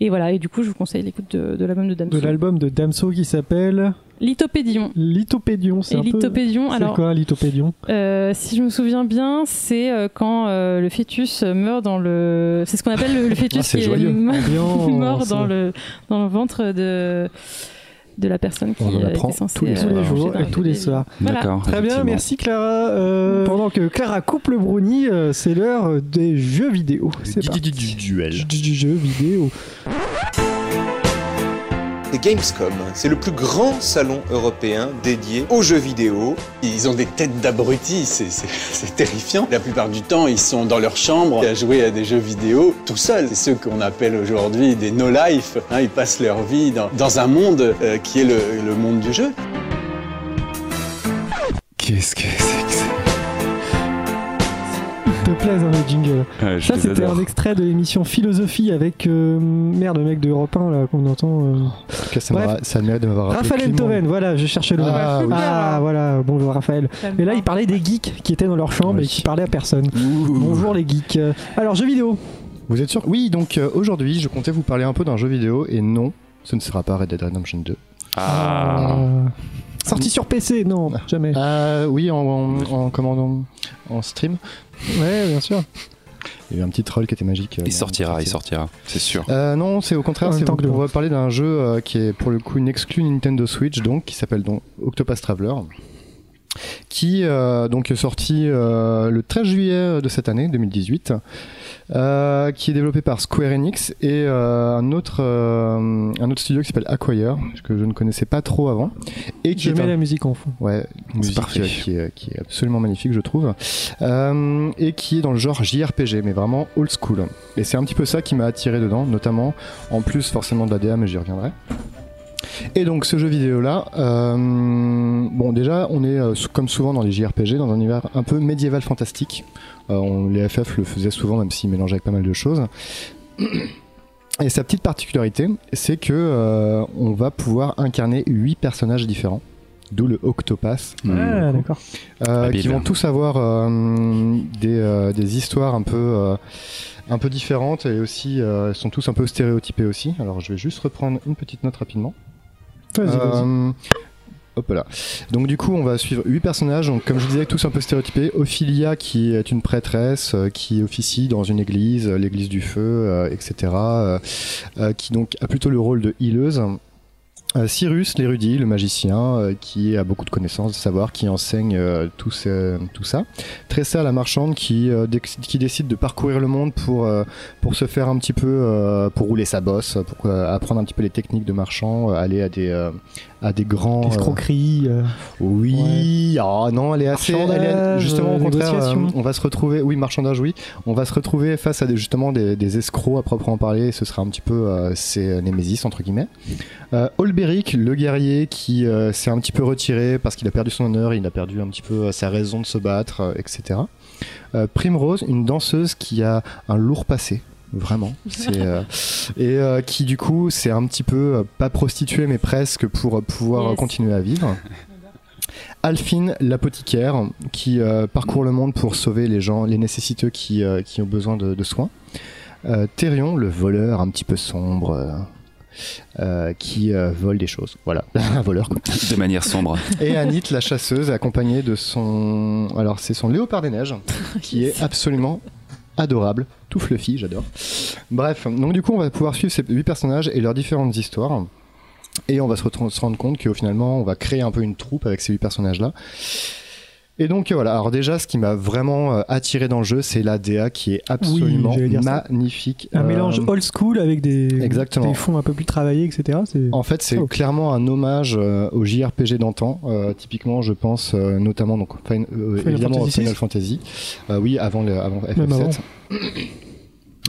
et voilà. Et du coup, je vous conseille l'écoute de, de l'album de Damso. De l'album de Damso qui s'appelle Lithopédion. Lithopédion. C'est un peu- Lithopédion, C'est alors quoi Lithopédion Euh, si je me souviens bien, c'est euh, quand euh, le fœtus meurt dans le. C'est ce qu'on appelle le, le fœtus Ah, c'est qui est joyeux. mort dans le dans le ventre de de la personne qui On euh, apprend était censée tous les euh, tous les jours et tous les soirs. Voilà. D'accord. Très bien, merci Clara. Euh, pendant que Clara coupe le brownie, euh, c'est l'heure des jeux vidéo. C'est du duel. Du, du jeu vidéo. Des Gamescom. C'est le plus grand salon européen dédié aux jeux vidéo. Ils ont des têtes d'abrutis, c'est- c'est c'est terrifiant. La plupart du temps, ils sont dans leur chambre à jouer à des jeux vidéo tout seuls. C'est ceux qu'on appelle aujourd'hui des no-life. hein. ils passent leur vie dans, un monde euh, qui est le, le monde du jeu. Qu'est-ce que c'est? Te plaise hein, le jingle. Ouais, je Ça, les c'était un extrait de l'émission Philosophie avec euh, merde, le mec de Europe 1 là qu'on entend. euh. En tout cas, ça, Bref. ça de m'avoir. Raphaël. Enthoven, voilà, je cherchais le nom. Ah, oui. Ah, voilà, bonjour Raphaël. Et là, il parlait des geeks qui étaient dans leur chambre Oui. et qui parlaient à personne. Ouh. Bonjour les geeks. Alors, jeux vidéo. Vous êtes sûr? Oui, donc euh, aujourd'hui, je comptais vous parler un peu d'un jeu vidéo et non, ce ne sera pas Red Dead Redemption 2. Ah. Euh, Sorti sur PC, non, jamais. Ah oui, en, en, en, comment, en, en stream. Ouais, bien sûr. Il y a eu un petit troll qui était magique. euh, Il sortira, il sortira, c'est sûr. Euh, non, c'est au contraire, c'est que le- vous parler d'un jeu euh, qui est pour le coup une exclue Nintendo Switch, donc qui s'appelle donc Octopath Traveler, qui euh, donc est sorti euh, le 13 juillet de cette année 2018, euh, qui est développé par Square Enix et euh, un autre euh, un autre studio qui s'appelle Acquire que je ne connaissais pas trop avant et qui Je est mets un- la musique en fond. Ouais, une musique parfait. qui, est, qui est absolument magnifique, je trouve. Euh, et qui est dans le genre JRPG, mais vraiment old school. Et c'est un petit peu ça qui m'a attiré dedans, notamment, en plus forcément de la DA, mais j'y reviendrai. Et donc ce jeu vidéo là, euh, bon déjà on est euh, comme souvent dans les JRPG dans un univers un peu médiéval fantastique. Euh, on- les FF le faisaient souvent même s'ils mélangeaient avec pas mal de choses. Et sa petite particularité, c'est que euh, on va pouvoir incarner huit personnages différents, d'où le Octopath, Ah, d'accord. euh, qui vont tous avoir euh, des, euh, des histoires un peu euh, un peu différentes et aussi euh, sont tous un peu stéréotypés aussi. Alors je vais juste reprendre une petite note rapidement. Vas-y, vas-y. Euh, Hop là. Donc du coup, on va suivre huit personnages. Donc comme je disais, tous un peu stéréotypés. Ophelia, qui est une prêtresse euh, qui officie dans une église, l'église du feu, euh, etc. qui donc a plutôt le rôle de healeuse. Euh, Cyrus, l'érudit, le magicien, euh, qui a beaucoup de connaissances, de savoir, qui enseigne euh, tout, ça. Tressa, la marchande, qui, qui décide de parcourir le monde pour, pour se faire un petit peu, pour rouler sa bosse, pour apprendre un petit peu les techniques de marchand, aller à des, à des grands... euh, Escroquerie. euh, oui, ah non, elle est assez. Elle est, Marchandage, justement, au euh, contraire, euh, on va se retrouver. Oui, marchandage, oui. On va se retrouver face à des, justement des, des escrocs à proprement parler. Ce sera un petit peu euh, ses Némésis, entre guillemets. Euh, Olberic, le guerrier qui euh, s'est un petit peu retiré parce qu'il a perdu son honneur, il a perdu un petit peu euh, sa raison de se battre, euh, etc. Euh, Primrose, une danseuse qui a un lourd passé. Vraiment, c'est euh, et euh, qui du coup c'est un petit peu euh, pas prostituée mais presque pour euh, pouvoir Yes. continuer à vivre. Alphine, l'apothicaire, qui euh, parcourt le monde pour sauver les gens, les nécessiteux qui, euh, qui ont besoin de, de soins. Euh, Thérion, le voleur un petit peu sombre, euh, euh, qui euh, vole des choses. Voilà, un voleur. Quoi. De manière sombre. Et Anit, la chasseuse, accompagnée de son... Alors c'est son léopard des neiges, qui est absolument adorable, tout fluffy, j'adore. Bref, donc du coup on va pouvoir suivre ces huit personnages et leurs différentes histoires. Et on va se, rendre compte qu'au finalement on va créer un peu une troupe avec ces huit personnages là. Et donc euh, voilà, alors déjà ce qui m'a vraiment euh, attiré dans le jeu c'est la DA qui est absolument magnifique. Un Euh, mélange old school avec des, Exactement. des fonds un peu plus travaillés, etc. En fait, c'est Oh. clairement un hommage euh, au JRPG d'antan. Euh, typiquement, je pense euh, notamment donc fin- euh, Final évidemment Fantasy au Final. Fantasy. Euh, oui, avant le, avant Même FF7.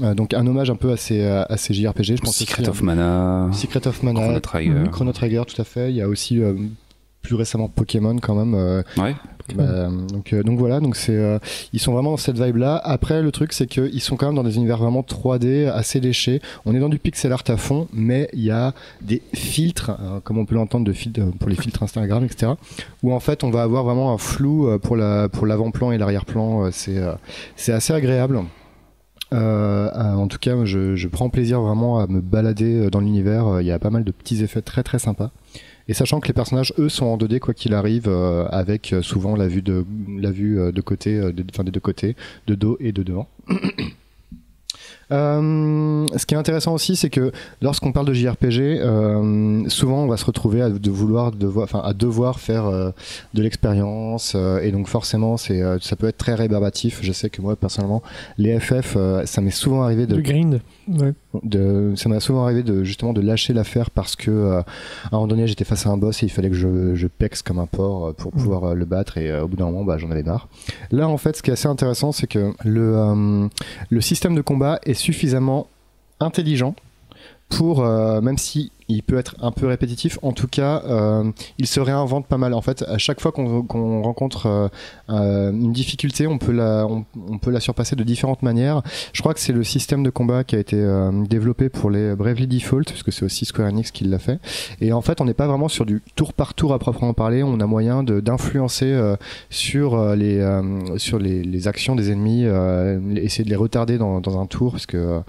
Euh, donc un hommage un peu à ces, euh, à ces JRPG. Je pense Secret aussi, of Mana. euh, Secret of Mana, Chrono Trigger. Chrono Trigger, tout à fait. Il y a aussi euh, plus récemment Pokémon quand même. euh, Ouais. bah, donc, euh, donc voilà, donc c'est, euh, ils sont vraiment dans cette vibe-là. Après, le truc, c'est qu'ils sont quand même dans des univers vraiment 3D, assez léchés. On est dans du pixel art à fond, mais il y a des filtres, euh, comme on peut l'entendre de filtres euh, pour les filtres Instagram, etc. Où en fait, on va avoir vraiment un flou euh, pour la pour l'avant-plan et l'arrière-plan. C'est euh, c'est assez agréable. Euh, euh, en tout cas, je, je prends plaisir vraiment à me balader euh, dans l'univers. Euh, Il y a pas mal de petits effets très très sympas. Et sachant que les personnages, eux, sont en 2D quoi qu'il arrive, avec souvent la vue de la vue de côté, enfin des deux côtés, de dos et de devant. Euh, ce qui est intéressant aussi, c'est que lorsqu'on parle de JRPG, euh, souvent on va se retrouver à de vouloir, devoir, à devoir faire euh, de l'expérience, euh, et donc forcément, ça peut être très rébarbatif. Je sais que moi personnellement, les FF, ça m'est souvent arrivé de Le grind. Ouais. de, ça m'a souvent arrivé de justement de lâcher l'affaire parce que euh, à un moment donné j'étais face à un boss et il fallait que je, je pexe comme un porc euh, pour pouvoir euh, le battre et euh, au bout d'un moment bah, j'en avais marre. Là en fait ce qui est assez intéressant c'est que le, le système de combat est suffisamment intelligent pour même si il peut être un peu répétitif, en tout cas, euh, il se réinvente pas mal. En fait, à chaque fois qu'on rencontre euh, euh, une difficulté, on peut, la, on, peut la surpasser de différentes manières. Je crois que c'est le système de combat qui a été développé pour les Bravely Default, puisque c'est aussi Square Enix qui l'a fait. Et en fait, on n'est pas vraiment sur du tour par tour à proprement parler. On a moyen d'influencer sur, les, sur les, les actions des ennemis, essayer de les retarder dans, dans un tour, parce que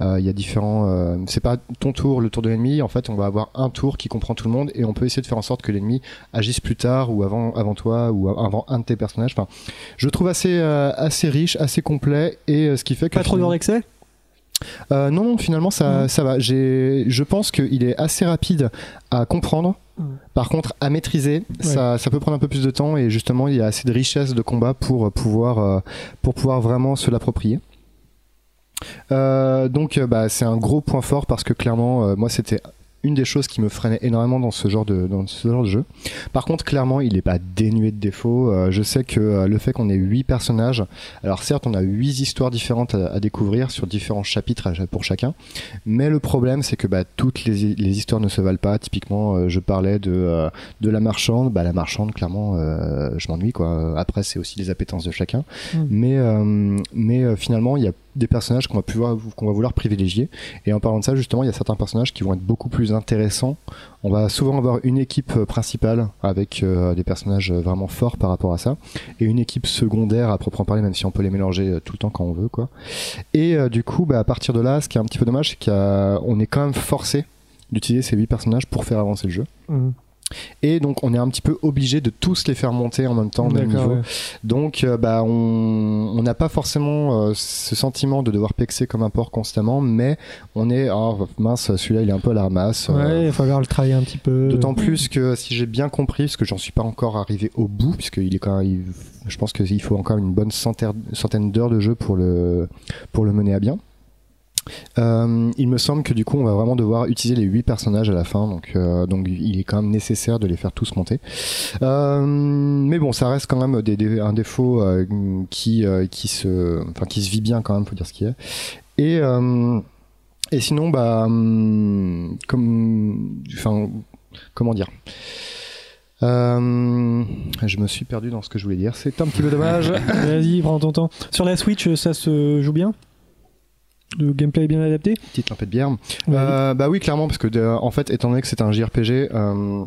il y a différents. c'est pas ton tour, le tour de l'ennemi. En fait, on va avoir un tour qui comprend tout le monde et on peut essayer de faire en sorte que l'ennemi agisse plus tard ou avant, avant toi ou avant un de tes personnages. Enfin, je le trouve assez, euh, assez riche, assez complet et euh, ce qui fait que. Pas trop d'heures d'excès Euh, non, non, finalement, ça, ça va. Je pense qu'il est assez rapide à comprendre. Par contre, à maîtriser, ça, ça peut prendre un peu plus de temps et justement, il y a assez de richesse de combat pour pouvoir, euh, pour pouvoir vraiment se l'approprier. Euh, donc, bah, c'est un gros point fort parce que clairement, moi, c'était une des choses qui me freinait énormément dans ce genre de, dans ce genre de jeu. Par contre, clairement, il n'est pas dénué de défauts. Euh, je sais que euh, le fait qu'on ait huit personnages, alors certes, on a huit histoires différentes à, à découvrir sur différents chapitres à- pour chacun, mais le problème, c'est que bah, toutes les, les histoires ne se valent pas. Typiquement, euh, je parlais de, de la marchande. Bah, la marchande, clairement, je m'ennuie. quoi. Après, c'est aussi les appétences de chacun. Mm. Mais, mais finalement, il y a des personnages qu'on va, pouvoir, vouloir privilégier. Et en parlant de ça, justement, il y a certains personnages qui vont être beaucoup plus intéressants. On va souvent avoir une équipe euh, principale avec euh, des personnages euh, vraiment forts par rapport à ça, et une équipe secondaire à proprement parler, même si on peut les mélanger tout le temps quand on veut, quoi. Et du coup, bah, à partir de là, ce qui est un petit peu dommage, c'est qu'on est quand même forcé d'utiliser ces huit personnages pour faire avancer le jeu. Mhm. Et donc on est un petit peu obligé de tous les faire monter en même temps au même niveau. ouais. Donc euh, bah on n'a pas forcément euh, ce sentiment de devoir pexer comme un porc constamment, mais on est oh, mince celui-là il est un peu à la ramasse. euh, Ouais, il va falloir le travailler un petit peu. D'autant plus que si j'ai bien compris, parce que j'en suis pas encore arrivé au bout, puisqu'il est quand même, il- je pense qu'il faut encore une bonne centaine, centaine d'heures de jeu pour le, pour le mener à bien. Euh, il me semble que du coup on va vraiment devoir utiliser les 8 personnages à la fin donc, euh, donc il est quand même nécessaire de les faire tous monter Euh, mais bon ça reste quand même un défaut qui, se, enfin, qui se vit bien quand même faut dire ce qu'il y a et, sinon bah hum, comment dire je me suis perdu dans ce que je voulais dire. C'est un petit peu dommage. Vas-y, prends ton temps. Sur la Switch, ça se joue bien? Le gameplay est bien adapté Petite tempête de bière. Euh, bah oui, clairement, parce que de- en fait, étant donné que c'est un JRPG, euh,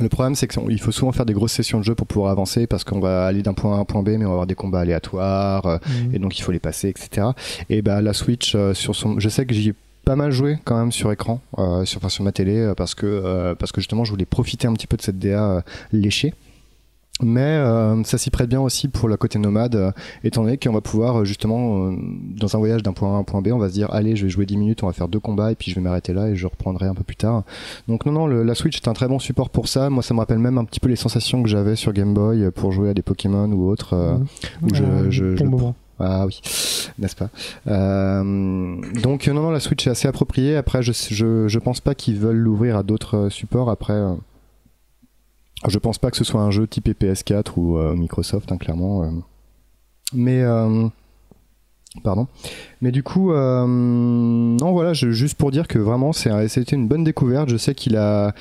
le problème c'est qu'il faut souvent faire des grosses sessions de jeu pour pouvoir avancer parce qu'on va aller d'un point A à un point B, mais on va avoir des combats aléatoires euh, Mhm. et donc il faut les passer, etc. Et bah la Switch sur son, je sais que j'y ai pas mal joué quand même sur écran, euh, sur, enfin, sur ma télé, parce que euh, parce que justement je voulais profiter un petit peu de cette DA euh, léchée. Mais euh, ça s'y prête bien aussi pour le côté nomade, euh, étant donné qu'on va pouvoir euh, justement, euh, dans un voyage d'un point A à un point B, on va se dire, allez, je vais jouer 10 minutes, on va faire deux combats, et puis je vais m'arrêter là, et je reprendrai un peu plus tard. Donc non, non, le- la Switch est un très bon support pour ça. Moi, ça me rappelle même un petit peu les sensations que j'avais sur Game Boy euh, pour jouer à des Pokémon ou autres, euh, où je, je, bon je- moment. ah oui, n'est-ce pas? Euh, Donc non, non, la Switch est assez appropriée. Après, je, je, je pense pas qu'ils veulent l'ouvrir à d'autres supports. Après, euh, je pense pas que ce soit un jeu type PS4 ou euh, Microsoft, hein, clairement. euh. Mais euh, pardon. Mais du coup, euh, non, voilà, juste pour dire que vraiment, c'était une bonne découverte. Je sais qu'il a,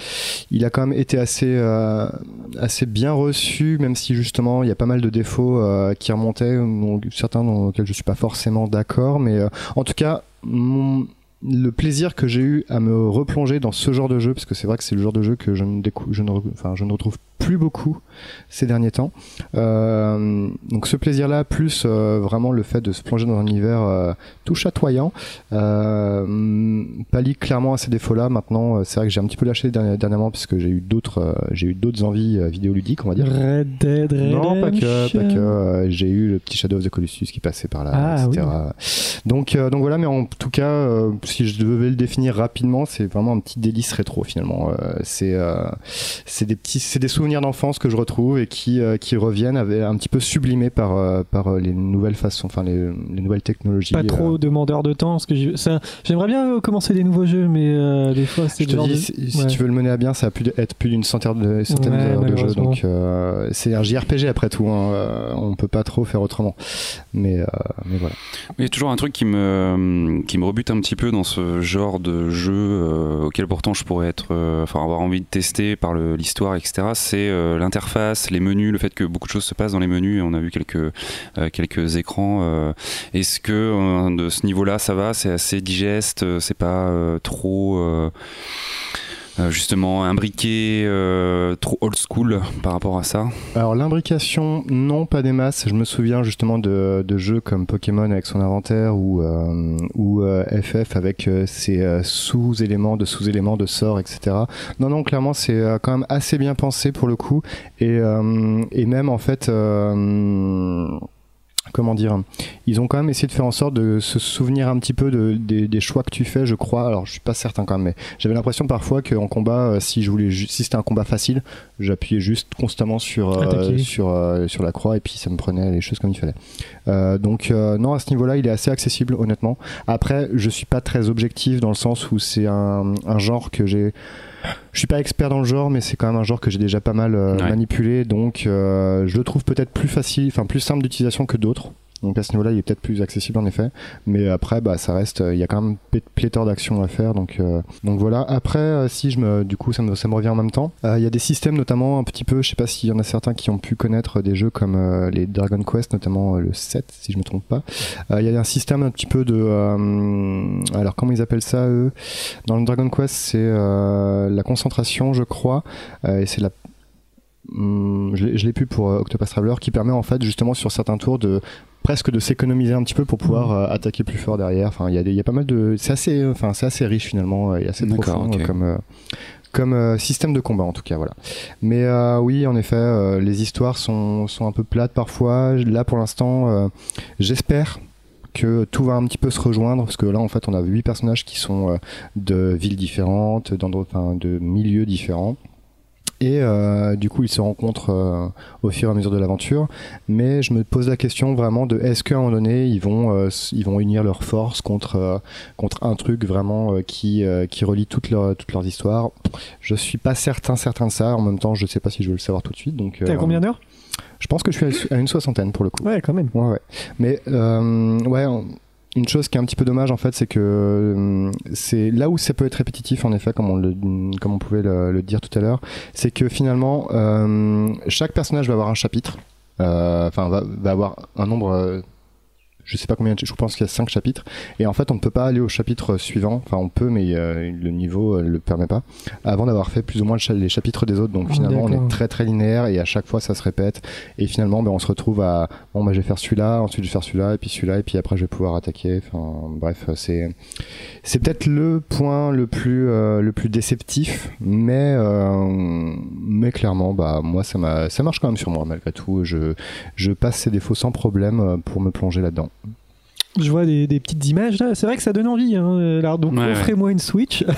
quand même été assez, assez bien reçu, même si justement il y a pas mal de défauts qui remontaient, certains dans lesquels je suis pas forcément d'accord. Mais en tout cas, mon- le plaisir que j'ai eu à me replonger dans ce genre de jeu, parce que c'est vrai que c'est le genre de jeu que je ne, décou- je enfin, je ne retrouve plus beaucoup ces derniers temps. Euh, donc ce plaisir-là, plus euh, vraiment le fait de se plonger dans un univers euh, tout chatoyant, euh, pallie clairement à ces défauts-là. Maintenant, c'est vrai que j'ai un petit peu lâché derni- dernièrement puisque j'ai eu d'autres, j'ai eu d'autres envies vidéoludiques, on va dire. Red Dead Redemption. Non, pas que, pas que. j'ai eu le petit Shadow of the Colossus qui passait par là, Ah, etc. Donc, donc voilà, mais en tout cas, si je devais le définir rapidement, c'est vraiment un petit délice rétro finalement. C'est, c'est des petits, c'est des souvenirs d'enfance que je retrouve et qui, euh, qui reviennent avec un petit peu sublimés par, euh, par euh, les nouvelles façons, enfin les, les nouvelles technologies. Pas euh. trop demandeur de temps, parce que j'aimerais bien commencer des nouveaux jeux, mais euh, des fois c'est Je le te genre dis, de- si, Ouais. tu veux le mener à bien, ça va plus être plus d'une centaine de, centaine Ouais, d'heures de jeu. Donc euh, c'est un JRPG après tout. Hein, on peut pas trop faire autrement. Mais, euh, mais voilà. Il y a toujours un truc qui me, qui me rebute un petit peu dans ce genre de jeu euh, auquel pourtant je pourrais être, euh, enfin avoir envie de tester par le- l'histoire, etc. Euh, l'interface, les menus, le fait que beaucoup de choses se passent dans les menus on a vu quelques, euh, quelques écrans. euh, Est-ce que de ce niveau-là ça va? C'est assez digeste C'est pas trop. Euh, justement imbriqué, euh, trop old school par rapport à ça. Alors l'imbrication, non, pas des masses. Je me souviens justement de, jeux comme Pokémon avec son inventaire ou, euh, ou FF avec ses sous-éléments, de sous-éléments, de sorts, etc. Non, non, clairement c'est quand même assez bien pensé pour le coup. Et, et même en fait... Comment dire Ils ont quand même essayé de faire en sorte de se souvenir un petit peu de, des, des choix que tu fais, je crois. Alors, je suis pas certain quand même, mais j'avais l'impression parfois qu'en combat, euh, si je voulais, si c'était un combat facile, j'appuyais juste constamment sur euh, sur euh, sur la croix et puis ça me prenait les choses comme il fallait. Euh, donc non, à ce niveau-là, il est assez accessible, honnêtement. Après, je suis pas très objectif dans le sens où c'est un, un genre que j'ai. Je suis pas expert dans le genre, mais c'est quand même un genre que j'ai déjà pas mal euh, Ouais. manipulé, donc euh, je le trouve peut-être plus facile, enfin plus simple d'utilisation que d'autres. Donc à ce niveau-là, il est peut-être plus accessible en effet. Mais après, bah, ça reste, euh, il y a quand même pl- pléthore d'actions à faire. Donc, euh, donc voilà. Après, euh, si je me, du coup, ça me, ça me revient en même temps. Euh, Il y a des systèmes, notamment un petit peu, je sais pas s'il y en a certains qui ont pu connaître des jeux comme euh, les Dragon Quest, notamment le 7, si je me trompe pas. Il y a un système un petit peu de, alors comment ils appellent ça eux? Dans le Dragon Quest, c'est la concentration, je crois, et c'est la je l'ai- je l'ai pu pour euh, Octopus Traveler qui permet en fait justement sur certains tours de presque de s'économiser un petit peu pour pouvoir euh, attaquer plus fort derrière. Enfin, il y a y pas mal de, c'est assez, enfin c'est assez riche finalement euh, et assez profond comme euh, comme euh, système de combat en tout cas voilà. Mais oui en effet les histoires sont sont un peu plates parfois. Là pour l'instant j'espère que tout va un petit peu se rejoindre parce que là en fait on a huit personnages qui sont de villes différentes, de milieux différents. Et euh, du coup, ils se rencontrent euh, au fur et à mesure de l'aventure. Mais je me pose la question vraiment de est-ce qu'à un moment donné, ils vont, euh, ils vont unir leurs forces contre, euh, contre un truc vraiment euh, qui, euh, qui relie toutes, leurs toutes leurs histoires. Je suis pas certain, certain de ça. En même temps, je sais pas si je veux le savoir tout de suite. Donc, T'as euh, combien d'heures? Je pense que je suis à- à une soixantaine pour le coup. Ouais, quand même. Ouais, ouais. Mais euh, ouais, une chose qui est un petit peu dommage en fait, c'est que euh, c'est là où ça peut être répétitif en effet, comme on pouvait le, dire tout à l'heure, c'est que finalement euh, chaque personnage va avoir un chapitre, euh, enfin va avoir un nombre. Je sais pas combien, de- je pense qu'il y a cinq chapitres, et en fait on ne peut pas aller au chapitre suivant, enfin on peut mais euh, le niveau euh, le permet pas, avant d'avoir fait plus ou moins les chapitres des autres, donc Ah, finalement on est très très linéaire et à chaque fois ça se répète, et finalement ben, on se retrouve à bon bah je vais faire celui-là, ensuite je vais faire celui-là et puis celui-là et puis après je vais pouvoir attaquer. Enfin bref, c'est c'est peut-être le point le plus euh, le plus déceptif, mais euh, mais clairement bah moi ça m'a ça marche quand même sur moi malgré tout. Je je passe ces défauts sans problème euh, pour me plonger là-dedans. Je vois des, des petites images là, c'est vrai que ça donne envie. Hein. euh, Alors, donc, Ouais, ouais. offrez-moi une Switch.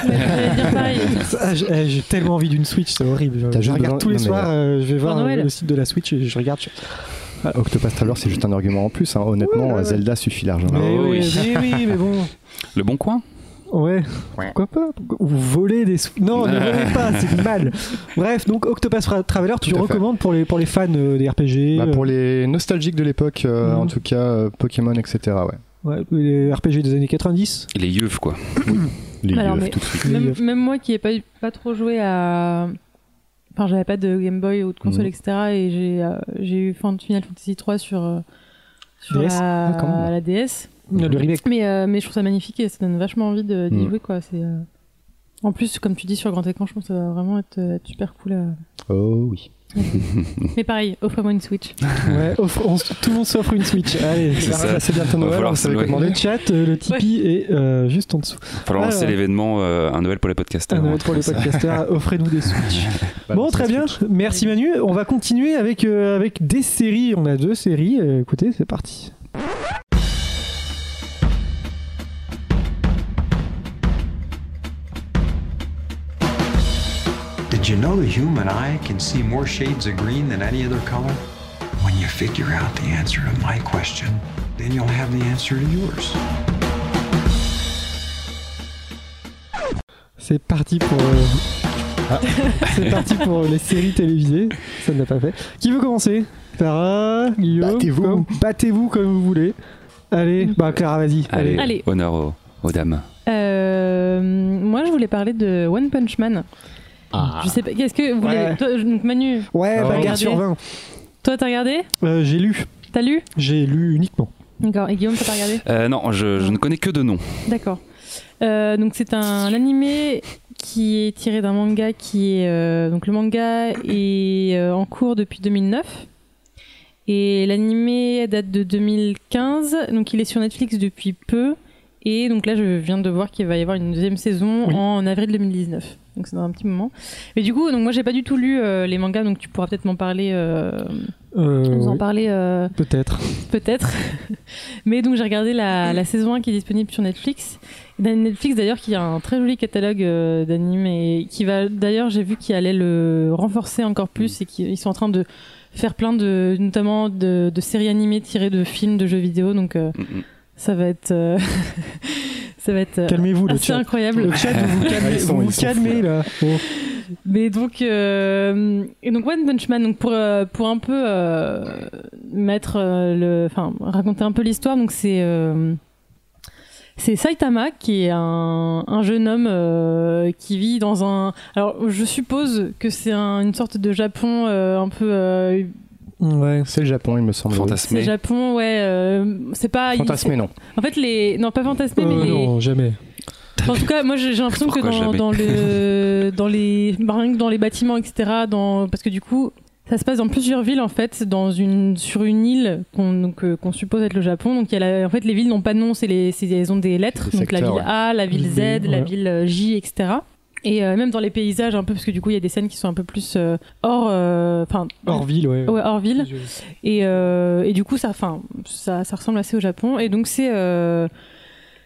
Ah, j'ai eh, j'ai tellement envie d'une Switch, c'est horrible. Je, regarde besoin- tous les non, mais- soirs, euh, je vais voir Noël. euh, le site de la Switch et je regarde. je- Octopath Traveler c'est juste un argument en plus. hein. Honnêtement, Ouais, ouais, ouais. Zelda suffit largement. Mais, Oh, oui, oui. mais oui, mais bon. Le bon coin? Ouais, pourquoi pas? Ou voler des. Non, ne volez pas, c'est mal. Bref, donc Octopus Traveler, tu fait. recommandes pour les, pour les fans euh, des RPG Bah, pour euh, les nostalgiques de l'époque, euh, Mhm. en tout cas euh, Pokémon, etc. Ouais. Ouais, les RPG des années 90 Les yeux, quoi. Les Alors, yeux, mais- tout de suite. Même, même moi qui n'ai pas, pas trop joué à. Enfin, j'avais pas de Game Boy ou de console, Mhm. etc. Et j'ai euh, j'ai eu Final Fantasy 3 sur, euh, sur DS. la, Ah, la DS. Le remake. Mais, euh, mais je trouve ça magnifique et ça donne vachement envie de- d'y Mhm. jouer, quoi. C'est. euh, En plus, comme tu dis sur grand écran, je pense que ça va vraiment être, être super cool. à- Oh oui. Mais pareil, offre-moi une Switch. Ouais, offre- on tout le monde s'offre une Switch. Allez, C'est ça ça. va, c'est bientôt Va Noël. savez louer. comment. Le chat, euh, le Tipeee est euh, juste en dessous. Il va falloir lancer l'événement euh, Un Noël pour les podcasters. Un Noël pour les podcasters, offrez-nous des Switch. Bon, très bien. Merci Manu. On va continuer avec, euh, avec des séries. On a deux séries. Écoutez, c'est parti. Did you know the human eye can see more shades of green than any other color? When you figure out the answer to my question, then you'll have the answer to yours. C'est parti pour. euh, ah, c'est parti pour les séries télévisées. Ça ne l'a pas fait. Qui veut commencer? Clara, Guillaume Battez-vous. comme- Battez-vous comme vous voulez. Allez, bah Clara, vas-y. Allez, Allez. honneur aux, aux dames. Euh, moi, je voulais parler de One Punch Man. Je sais pas, qu'est-ce que vous voulez. Ouais. Toi, donc Manu, Ouais, Ah, bagarre regardez. sur 20. toi, t'as regardé Euh, J'ai lu. T'as lu J'ai lu uniquement. D'accord. Et Guillaume, t'as pas regardé Euh, non, je, je ne connais que de noms. D'accord. Euh, donc c'est un animé qui est tiré d'un manga qui est euh, donc le manga est euh, en cours depuis 2009 et l'animé date de 2015 donc il est sur Netflix depuis peu et donc là je viens de voir qu'il va y avoir une deuxième saison Oui. en avril 2019 donc c'est dans un petit moment mais du coup donc moi j'ai pas du tout lu euh, les mangas donc tu pourras peut-être m'en parler euh, Euh, nous en parler euh, Peut-être. peut-être. Mais donc j'ai regardé la, la saison 1 qui est disponible sur Netflix. Netflix d'ailleurs qui a un très joli catalogue euh, d'animes et qui va d'ailleurs j'ai vu qu'il allait le renforcer encore plus et qu'ils sont en train de faire plein de notamment de, de séries animées tirées de films de jeux vidéo donc euh, Mm, mm. Ça va être euh, ça va être euh, Calmez-vous, le chat. incroyable. Le chat, vous vous calmez, Ils sont- vous calmez là. Bon. Mais donc, euh, et donc One Punch Man, donc pour euh, pour un peu euh, mettre euh, le, enfin raconter un peu l'histoire, donc c'est euh, c'est Saitama qui est un, un jeune homme euh, qui vit dans un. Alors je suppose que c'est un- une sorte de Japon euh, un peu. euh, Ouais. C'est le Japon, il me semble. oui. c'est Fantasmé. Japon, ouais. euh, c'est pas. Fantasmé, non. En fait, les non pas fantasmé, Euh, mais les, Non, jamais. en tout cas, moi j'ai l'impression que dans, dans le dans les rien que dans les bâtiments, etc. Dans parce que du coup, ça se passe dans plusieurs villes en fait, dans une sur une île qu'on euh, suppose être le Japon. Donc il y a la- en fait les villes n'ont pas de nom, c'est les elles ont des lettres. Des donc la ville A, la ville Z, la ouais. ville J, etc. Et euh, même dans les paysages un peu parce que du coup il y a des scènes qui sont un peu plus euh, hors euh, enfin Hors ville, ouais. ouais, hors ville. Et, euh, et du coup, ça, enfin, ça, ça ressemble assez au Japon. Et donc, c'est euh,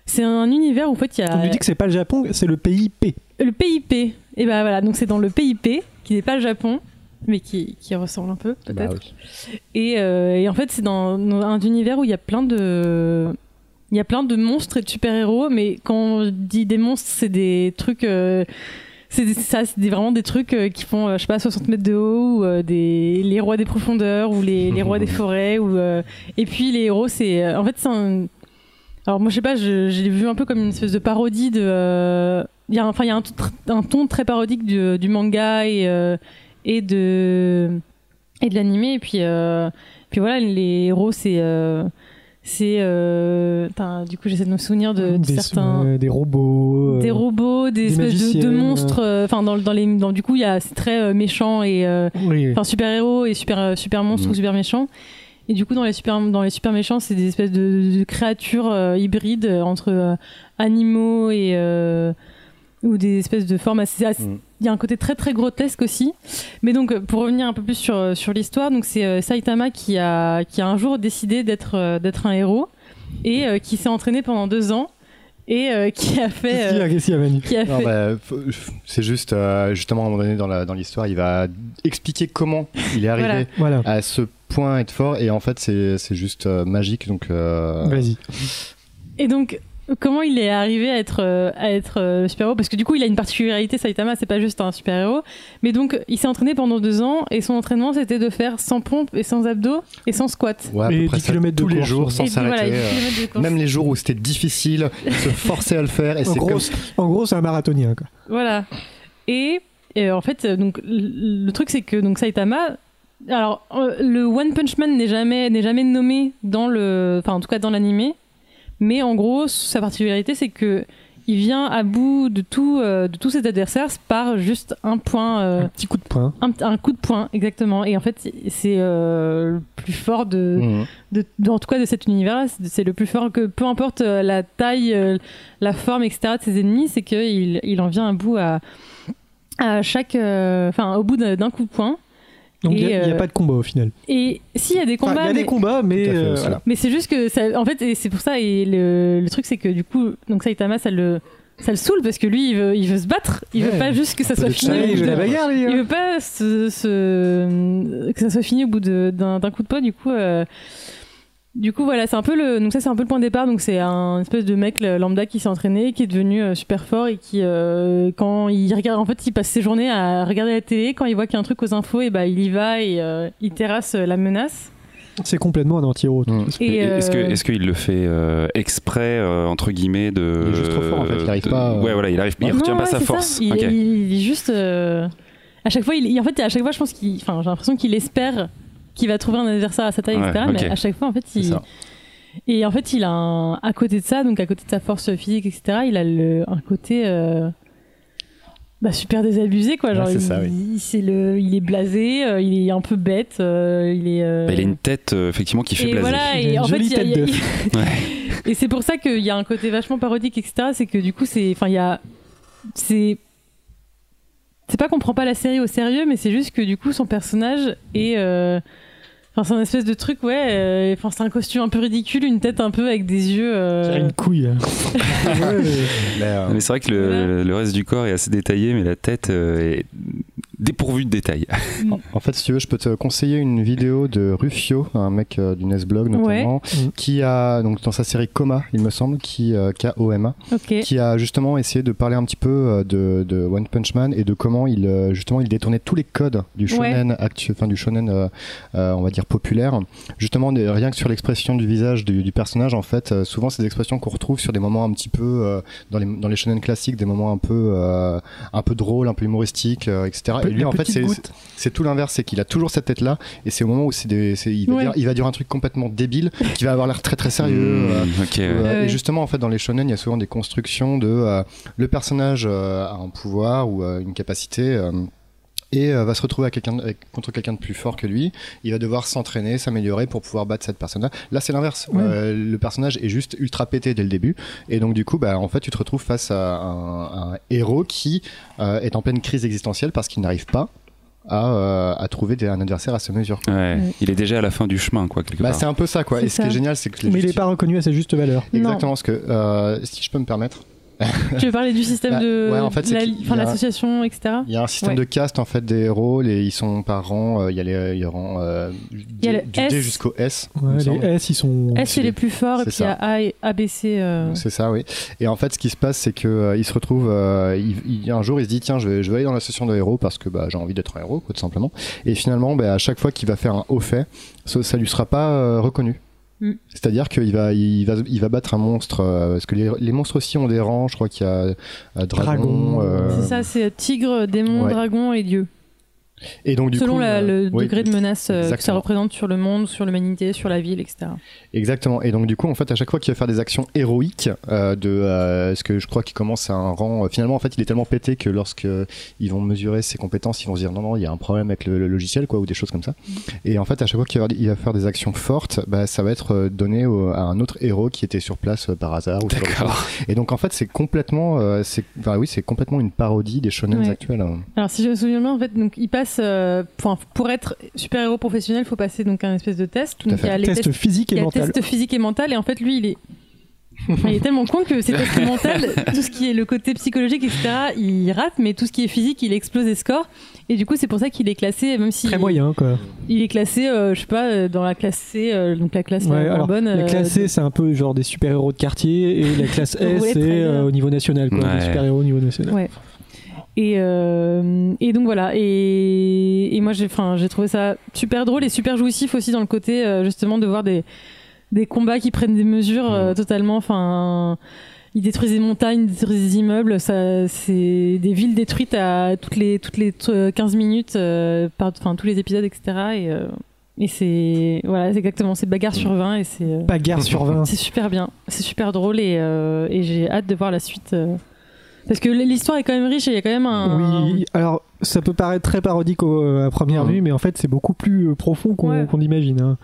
c'est un univers où en fait il y a On lui dit que c'est pas le Japon, c'est le pays P. le PIP. Et ben voilà, donc c'est dans le PIP qui n'est pas le Japon, mais qui, qui ressemble un peu peut-être. Bah oui. Et, euh, et en fait, c'est dans, dans un univers où il y a plein de il y a plein de monstres et de super-héros, mais quand on dit des monstres, c'est des trucs. euh, c'est ça, c'est vraiment des trucs euh, qui font, euh, je sais pas, 60 mètres de haut, ou des, les rois des profondeurs, ou les, les rois des forêts, ou, et puis les héros, c'est. en fait, c'est un. Alors, moi, je sais pas, je, je l'ai vu un peu comme une espèce de parodie de. euh, y a, enfin, il y a un, ton tr- un ton très parodique du, du manga et, euh, et de. et de l'animé, et puis. euh, puis voilà, les héros, c'est. Euh, c'est. euh, du coup, j'essaie de me souvenir de, de des, certains euh, des robots. euh, des robots, des, des espèces de, de magiciennes, monstres. euh, Enfin, dans, dans les, dans, du coup, il y a c'est très euh, méchant et euh, Oui. enfin super héros et super euh, super monstres Mhm. ou super méchants. Et du coup, dans les super dans les super méchants, c'est des espèces de, de créatures euh, hybrides euh, entre euh, animaux et euh, ou des espèces de formes assez. assez- Mhm. Il y a un côté très très grotesque aussi. Mais donc, pour revenir un peu plus sur euh, sur l'histoire, donc c'est euh, Saitama qui a qui a un jour décidé d'être euh, d'être un héros et euh, qui s'est entraîné pendant deux ans et euh, qui a fait Qu'est-ce qu'il y a, Manu bah, c'est juste, euh, justement, à un moment donné dans la- dans l'histoire, il va expliquer comment il est arrivé Voilà. Voilà. à ce point être fort, et en fait, c'est c'est juste euh, magique. Donc, euh, Vas-y. Et donc, comment il est arrivé à être, euh, à être euh, super-héros? Parce que du coup, il a une particularité, Saitama, c'est pas juste un super-héros. Mais donc, il s'est entraîné pendant deux ans et son entraînement, c'était de faire sans pompe et sans abdos et sans squat. ouais, à Et près 10 ça, kilomètres de tous les jours, ouais. sans voilà, s'arrêter. euh. Même les jours où c'était difficile, il se forçait à le faire, et En gros, comme c'est- en gros, c'est un marathonien. Quoi. Voilà. Et, en fait, donc, le, le truc, c'est que donc, Saitama. Alors, euh, le One Punch Man n'est jamais, n'est jamais nommé dans le. Enfin, en tout cas, dans l'animé. Mais en gros, sa particularité, c'est que il vient à bout de tout, euh, de tous ses adversaires par juste un point, euh, Un petit coup de poing. un, un coup de poing, exactement. Et en fait, c'est euh, le plus fort de, Mhm. de, de- en tout cas de cet univers-là. C'est- le plus fort que peu importe la taille, la forme, etc. de ses ennemis, c'est qu'il il en vient à bout à, à chaque, euh, enfin, au bout d'un d'un coup de poing. Donc il n'y a, pas de combat au final. Et s'il y a des combats, il y a mais- des combats, mais fait, euh, voilà. mais c'est juste que ça, en fait, et c'est pour ça, et le, le truc, c'est que du coup, donc Saitama, ça le, ça le saoule parce que lui, il veut, il veut se battre. Il veut Ouais. pas juste que ça soit fini. Il veut de- la bagarre, lui. il veut pas se, se- que ça soit fini au bout de- d'un d'un coup de poing. Du coup, euh, du coup, voilà, c'est un peu le, donc ça, c'est un peu le point de départ. Donc c'est un espèce de mec lambda qui s'est entraîné, qui est devenu euh, super fort et qui, euh, quand il regarde, en fait, il passe ses journées à regarder la télé. Quand il voit qu'il y a un truc aux infos, et bah, il y va et euh, il terrasse la menace. C'est complètement un anti-héros. Mm. Et Est-ce que euh, est-ce qu'il le fait euh, exprès euh, entre guillemets de Il est juste trop fort, en fait, il arrive de- pas, euh, Ouais voilà, il arrive il Non, retient pas ouais, sa ça. force. Il, Ok. il- il est juste. euh, À chaque fois, il- en fait, à chaque fois, je pense qu'il. Enfin, j'ai l'impression qu'il espère qu'il va trouver un adversaire à sa taille, Ouais, etc. Mais à chaque fois, en fait, il. Et en fait, il a un. À côté de ça, donc à côté de sa force physique, etc., il a le... un côté. euh, Bah, super désabusé quoi genre Ouais, c'est il, ça, oui. il- le il est blasé euh, il est un peu bête euh, il est euh, Bah, il a une tête euh, effectivement qui fait et plaisir. voilà Il a et une en fait. Ouais. et c'est pour ça qu'il y a un côté vachement parodique, etc. C'est que du coup, c'est. Enfin, il y a. C'est. C'est pas qu'on prend pas la série au sérieux, mais c'est juste que du coup, son personnage est. euh, Enfin, c'est un espèce de truc, ouais. euh, Enfin, c'est un costume un peu ridicule, une tête un peu avec des yeux. euh, C'est une couille. hein. Ouais, mais- c'est vrai que le, Voilà. le reste du corps est assez détaillé, mais la tête euh, est dépourvue de détails. En- En fait, si tu veux, je peux te conseiller une vidéo de Rufio, un mec euh, du Nesblog notamment, Ouais. Mm. qui a donc dans sa série Coma, il me semble, qui euh, K-O-M-A, Ok. qui a justement essayé de parler un petit peu euh, de, de One Punch Man et de comment il euh, justement il détournait tous les codes du shonen actu- enfin du shonen, euh, euh, on va dire populaire. Justement, rien que sur l'expression du visage du, du personnage, en fait, euh, souvent c'est des expressions qu'on retrouve sur des moments un petit peu euh, dans les dans les shonen classiques, des moments un peu euh, un peu drôles, un peu humoristiques, euh, etc. Et lui, en fait, c'est tout l'inverse, c'est qu'il a toujours cette tête-là, et c'est au moment où c'est des, c'est- il, va Ouais. dire, il va dire un truc complètement débile, qui va avoir l'air très très sérieux. euh, Mmh, ouais. euh, Ouais. Et justement, en fait, dans les shonen, il y a souvent des constructions de euh, le personnage euh, a un pouvoir ou euh, une capacité. Euh, et euh, va se retrouver à quelqu'un avec- contre quelqu'un de plus fort que lui. Il va devoir s'entraîner, s'améliorer pour pouvoir battre cette personne-là. Là, c'est l'inverse. Ouais. Euh, le personnage est juste ultra pété dès le début, et donc du coup, bah, en fait, tu te retrouves face à un, un héros qui euh, est en pleine crise existentielle parce qu'il n'arrive pas à, euh, à trouver des- un adversaire à sa mesure. quoi. Ouais. Ouais. Il est déjà à la fin du chemin, quoi, quelque Bah, part. c'est un peu ça, quoi. Et ce qui est génial, c'est que les Mais il n'est pas reconnu à sa juste valeur. Non. Exactement, ce que euh, si je peux me permettre. Tu veux parler du système Bah, de. ouais, en fait, la- y l'association, etc. Il y a un système Ouais. de caste en fait des rôles et ils sont par rang. euh, Il y a les, il y a rang euh, du, Il y a le du S. D jusqu'au S. il Ouais, me semble. les S, ils sont. S, c'est les plus forts, et c'est puis il y a A et ABC. euh, C'est ça, oui. Et en fait, ce qui se passe, c'est que euh, il se retrouve. euh, il, il- un jour, il se dit tiens, je vais, je vais aller dans l'association de héros parce que bah, j'ai envie d'être un héros, quoi, tout simplement. Et finalement, bah, à chaque fois qu'il va faire un haut fait, ça, ça lui sera pas euh, reconnu. Mm. C'est-à-dire qu'il va, il va, il va battre un monstre euh, parce que les, les monstres aussi ont des rangs. Je crois qu'il y a euh, dragon. Dragon. euh, C'est ça, c'est tigre, démon, Ouais. dragon et dieu. Et donc du Selon coup, la- euh, le oui, degré de menace euh, que ça représente sur le monde, sur l'humanité, sur la ville, etc. Exactement. Et donc du coup, en fait, à chaque fois qu'il va faire des actions héroïques, euh, de euh, ce que je crois qu'il commence à un rang. euh, finalement, en fait, il est tellement pété que lorsque ils vont mesurer ses compétences, ils vont se dire non, non, il y a un problème avec le, le logiciel, quoi, ou des choses comme ça. Et en fait, à chaque fois qu'il va, il va faire des actions fortes, bah, ça va être donné au- à un autre héros qui était sur place euh, par hasard. Ou D'accord. Et donc en fait, c'est complètement, euh, c'est, enfin, oui, c'est complètement une parodie des shonen Ouais. actuels. hein. Alors si je me souviens bien, en fait, donc il passe euh, pour, pour être super héros professionnel, il faut passer donc un espèce de test. à Donc fait. il y a les Test tests, physique il y et a mental. test physique et mental, et en fait lui il est Enfin, il est tellement con que ces tests mentaux, tout ce qui est le côté psychologique, etc., il rate, mais tout ce qui est physique, il explose les scores. Et du coup, c'est pour ça qu'il est classé, même si Très moyen, quoi. il est classé, euh, je sais pas, euh, dans la classe C, euh, donc la classe Ouais, alors, bonne. la euh, classe C, c'est un peu genre des super-héros de quartier, et la classe S, c'est euh, au niveau national, quoi. Ouais. Des super-héros au niveau national. Ouais. Et, euh, et donc voilà. Et, et moi, j'ai, trouvé ça super drôle et super jouissif aussi dans le côté euh, justement de voir des, des combats qui prennent des mesures euh, totalement. Enfin, ils détruisent des montagnes, ils détruisent des immeubles. Ça, c'est des villes détruites à toutes les toutes les euh, 15 minutes, par, enfin tous les épisodes, etc. Et, Et c'est voilà, c'est exactement, c'est bagarre sur 20 et c'est Bagarre sur 20. c'est super bien, c'est super drôle et, et j'ai hâte de voir la suite. Euh, parce que l'histoire est quand même riche et il y a quand même un. Oui, alors ça peut paraître très parodique au- à première vue, mais en fait c'est beaucoup plus euh, profond qu'on Ouais. qu'on imagine. hein.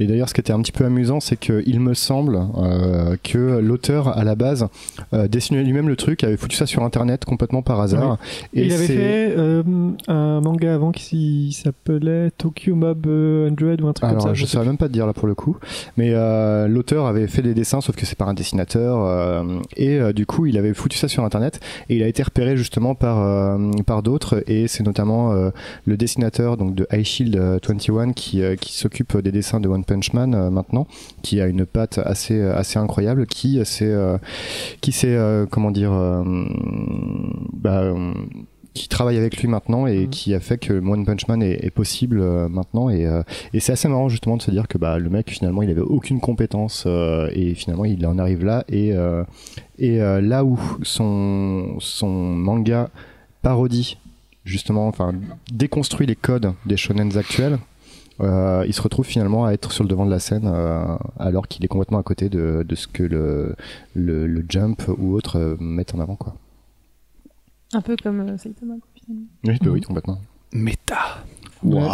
Et d'ailleurs, ce qui était un petit peu amusant, c'est qu'il me semble euh, que l'auteur, à la base, euh, dessinait lui-même le truc, avait foutu ça sur Internet complètement par hasard. Et il avait fait euh, un manga avant qui s'appelait Tokyo Mob euh, 100 ou un truc Alors, comme ça. je sais saurais même pas te dire là pour le coup, mais l'auteur avait fait des dessins, sauf que c'est pas un dessinateur, et du coup, il avait foutu ça sur Internet, et il a été repéré justement par par d'autres, et c'est notamment le dessinateur donc de High Shield euh, 21 qui qui s'occupe des dessins de One Punch Man euh, maintenant, qui a une patte assez assez incroyable, qui s'est euh, qui s'est euh, comment dire euh, bah, euh, qui travaille avec lui maintenant et Mhm. qui a fait que One Punch Man est, est possible euh, maintenant et, euh, et c'est assez marrant justement de se dire que bah, le mec finalement il avait aucune compétence euh, et finalement il en arrive là et, euh, et euh, là où son, son manga parodie justement enfin déconstruit les codes des shonens actuels euh, il se retrouve finalement à être sur le devant de la scène euh, alors qu'il est complètement à côté de, de ce que le, le, le jump ou autre euh, mettent en avant quoi. Un peu comme euh, Saitama. finalement. Oui, bah Mhm. oui complètement. Méta. Ouais.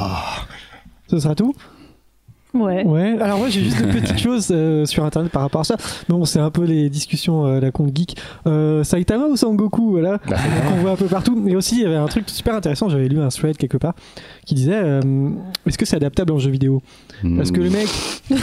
Ce sera tout? Ouais. Ouais, alors moi j'ai juste de petites choses euh, sur internet par rapport à ça. Bon, c'est un peu les discussions euh, la compte geek. Euh, Saitama ou Sangoku, voilà, Bah, qu'on voit un peu partout. Et aussi, il y avait un truc super intéressant, j'avais lu un thread quelque part, qui disait euh, est-ce que c'est adaptable en jeu vidéo? Parce que le mec.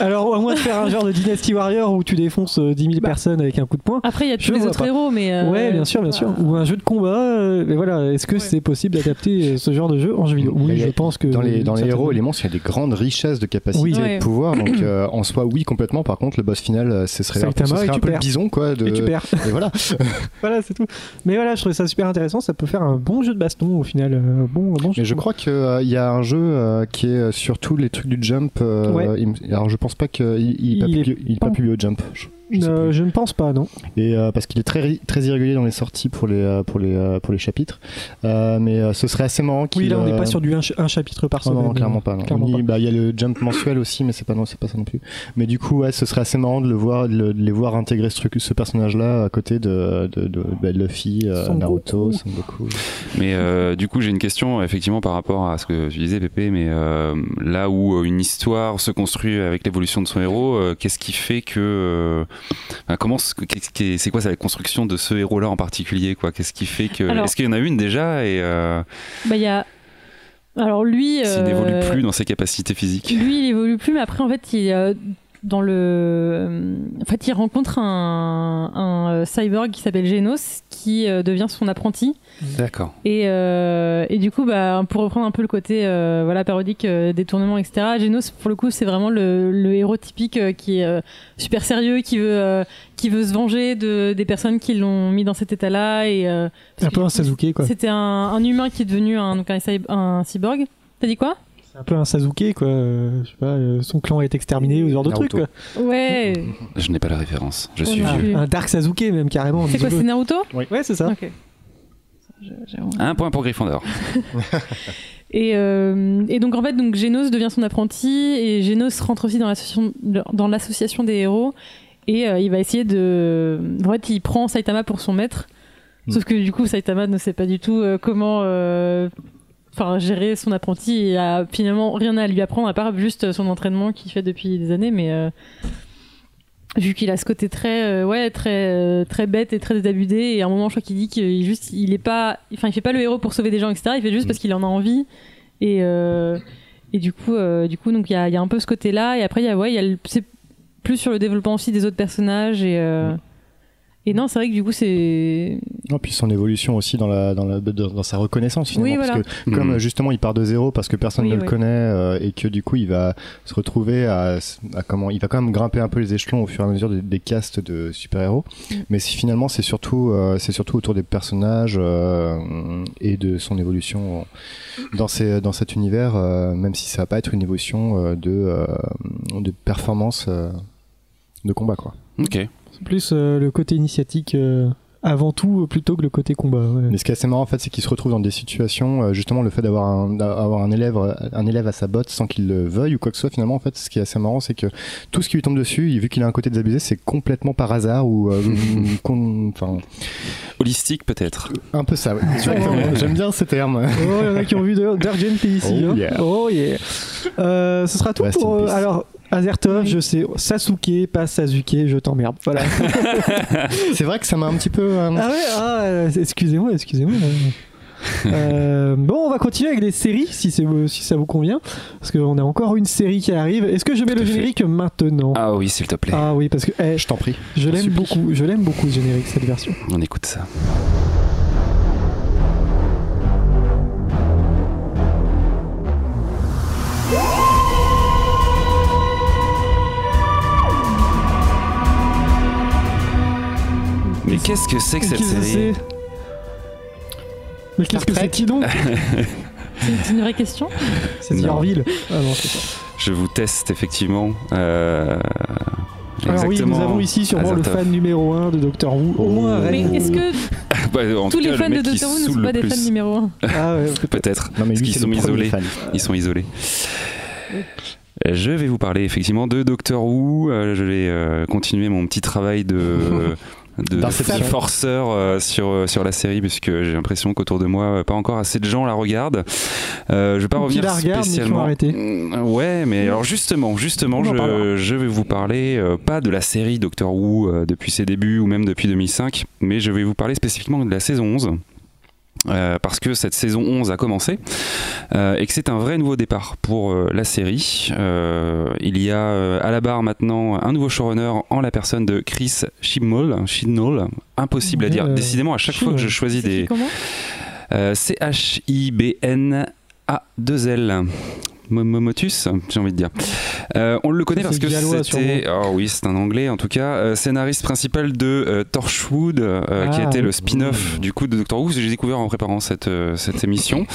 alors, à moins de faire un genre de Dynasty Warrior où tu défonces euh, 10 000 Bah. personnes avec un coup de poing. Après, il y a tous les autres pas. héros, mais. euh, Ouais, bien sûr, bien sûr. Ou un jeu de combat. euh, mais voilà, est-ce que Ouais. c'est possible d'adapter euh, ce genre de jeu en jeu vidéo? Mais Oui, a- je pense que. dans les, dans les certainement. héros et les monstres, il y a des grandes richesses de capacités Oui. et Ouais. de pouvoir. Donc, euh, en soi, oui, complètement. Par contre, le boss final, euh, ce serait, un peu- ce serait un peu le bison, quoi. De... Et tu perds. Et voilà. Voilà, c'est tout. Mais voilà, je trouvais ça super intéressant. Ça peut faire un bon jeu de baston au final. euh, bon, bon jeu Mais je crois qu'il y a un jeu euh, qui est sur tous les trucs du jump. euh, Ouais. il me- alors, je pense pas qu'il il, il, Il est pas pas- publié au jump. Je, je Euh, je ne pense pas, non. Et euh, parce qu'il est très très irrégulier dans les sorties pour les euh, pour les pour les chapitres. Euh, mais euh, ce serait assez marrant qu'il. Oui, là, on n'est euh, pas sur du un, ch- un chapitre par Oh semaine. non, clairement pas. non. Clairement Il- pas. bah, il y a le jump mensuel aussi, mais c'est pas non, c'est pas ça non plus. Mais du coup, ouais, ce serait assez marrant de le voir, de, le- de les voir intégrer ce, truc- ce personnage-là à côté de, de, de, bah, Luffy, euh, Son Naruto, Goku. Son Goku. Mais euh, du coup, j'ai une question effectivement par rapport à ce que tu disais, Pépé. Mais euh, là où une histoire se construit avec l'évolution de son héros, euh, qu'est-ce qui fait que euh, enfin, comment c'est quoi la construction de ce héros-là en particulier quoi? Qu'est-ce qui fait que est-ce qu'il y en a une déjà et euh, Bah, il y a. Alors, lui. s'il euh, n'évolue plus dans ses capacités physiques? Lui, il évolue plus, mais après, en fait, il, euh, dans le, euh, en fait, il rencontre un, un euh, cyborg qui s'appelle Genos, qui euh, devient son apprenti. D'accord. Et, euh, et du coup, bah, pour reprendre un peu le côté euh, voilà, parodique euh, des tournements, etc., Genos, pour le coup, c'est vraiment le, le héros typique euh, qui est euh, super sérieux, qui veut, euh, qui veut se venger de, des personnes qui l'ont mis dans cet état-là. Et, euh, C'est un peu un Sasuke, quoi. C'était un, un humain qui est devenu un, donc un, cy- un cyborg. T'as dit quoi? Un peu un Sasuke, quoi. euh, je sais pas, euh, son clan est exterminé ou ce genre de truc, Naruto. quoi. Ouais. Je n'ai pas la référence. Je suis vieux. Un Dark Sasuke, même carrément. C'est quoi, c'est. Naruto Ouais, c'est ça. Ok. Je- j'ai- Un point pour Gryffondor. Et, euh, et donc en fait, donc Genos devient son apprenti et Genos rentre aussi dans l'association, dans l'association des héros et euh, il va essayer de. En fait, il prend Saitama pour son maître, Mm. sauf que du coup Saitama ne sait pas du tout euh, comment. euh, Enfin, gérer son apprenti et a finalement rien à lui apprendre à part juste son entraînement qu'il fait depuis des années, mais euh, vu qu'il a ce côté très, euh, ouais, très, euh, très bête et très désabusé, et à un moment, je crois qu'il dit qu'il juste, il est pas, enfin, il fait pas le héros pour sauver des gens, etc. Il fait juste Mm. parce qu'il en a envie, et et du coup, du coup, donc il y a, il y a un peu ce côté-là, et après il y a, ouais, il y a, le- plus sur le développement aussi des autres personnages, et euh, et non, c'est vrai que du coup, c'est, Non, puis son évolution aussi dans, la, dans, la, dans, dans sa reconnaissance finalement. Oui, parce que comme Mhm. euh, justement il part de zéro parce que personne Oui, ne ouais. le connaît euh, et que du coup il va se retrouver à, à comment il va quand même grimper un peu les échelons au fur et à mesure des, des castes de super-héros. Mm. Mais si, finalement c'est surtout, euh, c'est surtout autour des personnages euh, et de son évolution dans, ces, dans cet univers, euh, même si ça va pas être une évolution euh, de, euh, de performance euh, de combat quoi. Ok. Plus euh, le côté initiatique euh, avant tout plutôt que le côté combat. ouais. Mais ce qui est assez marrant en fait, c'est qu'il se retrouve dans des situations, euh, justement le fait d'avoir un, élève, un élève à sa botte sans qu'il le veuille ou quoi que ce soit. Finalement, en fait, ce qui est assez marrant, c'est que tout ce qui lui tombe dessus, vu qu'il a un côté désabusé, c'est complètement par hasard ou, euh, enfin, Holistique peut-être. un peu ça. Ouais. J'aime bien ces termes. Oh, il y en a qui ont vu d'Argent ici. Oh hein. yeah. Oh yeah. Euh, ce sera tout Rest pour. euh, alors, Azertov, je sais. Sasuke, pas Sasuke, je t'emmerde. Voilà. c'est vrai que ça m'a un petit peu. euh, ah ouais, ah, euh, excusez-moi, excusez-moi. Euh, bon, on va continuer avec les séries, si, c'est, si ça vous convient. Parce qu'on a encore une série qui arrive. Est-ce que je mets Tout le fait. générique maintenant? Ah oui, s'il te plaît. Ah oui, parce que eh, Je t'en prie. je l'aime beaucoup. Je l'aime beaucoup, ce générique, cette version. On écoute ça. Mais qu'est-ce que c'est que cette que série Mais qu'est-ce que c'est qui donc C'est une vraie question. C'est Non. Orville. Ah non, c'est ça. Je vous teste effectivement. Euh, Alors oui, nous avons ici sûrement le Azertov. fan numéro 1 de Doctor Who. Au moins, Mais Red est-ce que Bah, en tous les cas, fans le de Doctor Who ne sont pas le des fans numéro 1 Ah ouais, Peut-être. Non mais Parce qu'ils sont le isolés. fan. Ils sont isolés. Je vais vous parler effectivement de Doctor Who. Euh, je vais euh, continuer mon petit travail de, de D'inception. petit forceur euh, sur, euh, sur la série, puisque j'ai l'impression qu'autour de moi, euh, pas encore assez de gens la regardent. Euh, je vais pas revenir la mais ont spécialement. arrêté. Mm, Ouais, mais alors justement, justement, je, je vais vous parler euh, pas de la série Doctor Who depuis ses débuts ou même depuis 2005, mais je vais vous parler spécifiquement de la saison 11. Euh, parce que cette saison 11 a commencé euh, et que c'est un vrai nouveau départ pour euh, la série. Il y a à la barre maintenant un nouveau showrunner en la personne de Chris Chibnall. Chibnall impossible à dire. Décidément, à chaque fois que je choisis des. Comment? Euh, C-H-I-B-N-A-2-L. Momotus, j'ai envie de dire. Euh, on le connaît parce que c'était, oh oui, c'est un anglais en tout cas, euh, scénariste principal de euh, Torchwood, euh, qui Ah, était le oui. spin-off du coup de Doctor Who. J'ai découvert en préparant cette cette émission.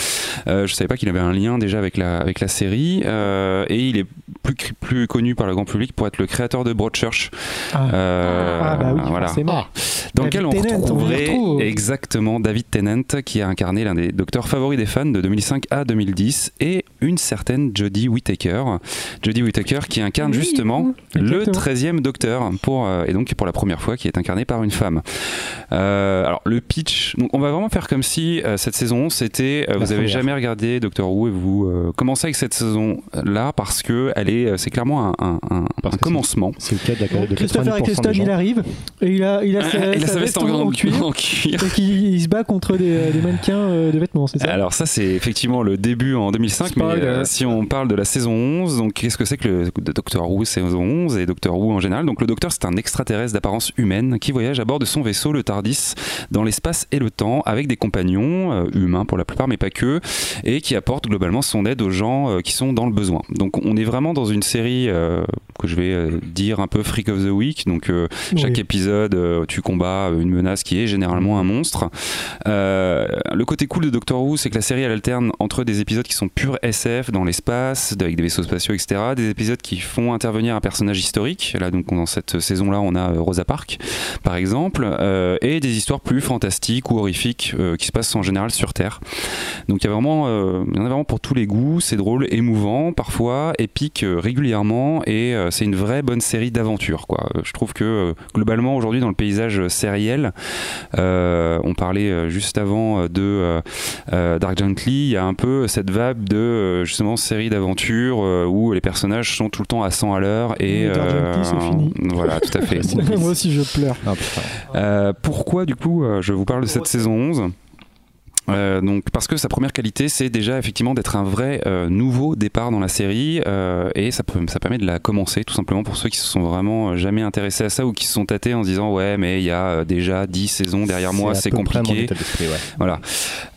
Je savais pas qu'il avait un lien déjà avec la avec la série, et il est plus plus connu par le grand public pour être le créateur de Broadchurch. Ah. Ah bah oui, voilà forcément. dans lequel on retrouverait retrouve. exactement David Tennant qui a incarné l'un des docteurs favoris des fans de 2005 à 2010 et une certaine Jodie Whittaker. Jodie Whittaker qui incarne Oui, justement le Exactement. 13e docteur pour, euh, et donc pour la première fois qui est incarné par une femme. Euh, alors le pitch, donc on va vraiment faire comme si euh, cette saison c'était euh, vous avez première. jamais regardé Doctor Who et vous euh, commencez avec cette saison là parce que elle est c'est clairement un, un- un- Parce un que commencement. C'est le cas de, la, de Christopher 90% Eccleston, il arrive et il a, il a sa, Il a sa sa veste veste en, en, en cuir. en cuir. Et il se bat contre des, des mannequins euh, de vêtements, c'est ça? Alors ça c'est effectivement le début en 2005 Spoiler. mais euh, si on parle de la saison 11 donc qu'est-ce que c'est que le Doctor Who saison 11 et Doctor Who en général? Donc le docteur c'est un extraterrestre d'apparence humaine qui voyage à bord de son vaisseau le Tardis dans l'espace et le temps avec des compagnons euh, humains pour la plupart mais pas que et qui apporte globalement son aide aux gens euh, qui sont dans le besoin. Donc on est vraiment dans une série euh, que je vais dire un peu Freak of the Week. Donc chaque épisode, tu combats une menace qui est généralement un monstre. Le côté cool de Doctor Who, c'est que la série elle alterne entre des épisodes qui sont purs SF dans l'espace, avec des vaisseaux spatiaux, etc., des épisodes qui font intervenir un personnage historique. Là, donc dans cette saison-là, on a euh, Rosa Parks, par exemple, euh, et des histoires plus fantastiques ou horrifiques euh, qui se passent en général sur Terre. Donc il y a vraiment, euh, y en a vraiment pour tous les goûts. C'est drôle, émouvant, parfois épique régulièrement, et c'est une vraie bonne série d'aventures. Quoi. Je trouve que globalement aujourd'hui dans le paysage sériel, on parlait juste avant de Dark Gently, il y a un peu cette vague de justement série d'aventures euh, où les personnages sont tout le temps à 100 à l'heure et fini. voilà tout à fait. Moi aussi, je pleure. Ah. Euh, pourquoi du coup euh, je vous parle de cette saison 11 Euh, donc parce que sa première qualité c'est déjà effectivement d'être un vrai euh, nouveau départ dans la série euh, et ça, peut, ça permet de la commencer tout simplement pour ceux qui se sont vraiment euh, jamais intéressés à ça ou qui se sont tâtés en se disant ouais mais il y a euh, déjà 10 saisons derrière moi c'est compliqué ouais. voilà.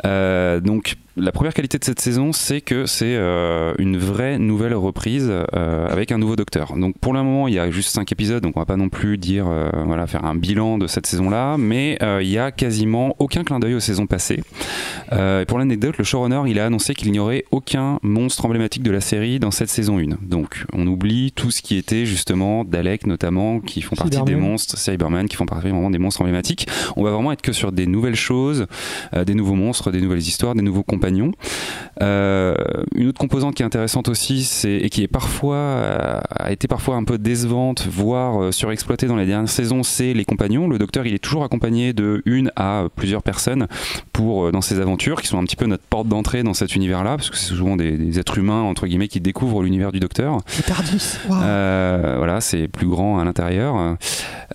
Euh, donc la première qualité de cette saison, c'est que c'est euh, une vraie nouvelle reprise euh, avec un nouveau docteur. Donc pour le moment, il y a juste 5 épisodes, donc on va pas non plus dire, euh, voilà, faire un bilan de cette saison-là, mais il y a quasiment aucun clin d'œil aux saisons passées. Et pour l'anecdote, le showrunner, il a annoncé qu'il n'y aurait aucun monstre emblématique de la série dans cette saison 1. Donc on oublie tout ce qui était justement Dalek notamment, qui font partie des monstres, Cybermen, qui font partie vraiment des monstres emblématiques. On va vraiment être que sur des nouvelles choses, des nouveaux monstres, des nouvelles histoires, des nouveaux compagnons. Euh, une autre composante qui est intéressante aussi, c'est et qui est parfois euh, a été parfois un peu décevante, voire euh, surexploitée dans les dernières saisons, c'est les compagnons. Le docteur, il est toujours accompagné de une à plusieurs personnes pour dans ses aventures, qui sont un petit peu notre porte d'entrée dans cet univers-là, parce que c'est souvent des, des êtres humains entre guillemets qui découvrent l'univers du docteur. Tardis. Euh, voilà, c'est plus grand à l'intérieur.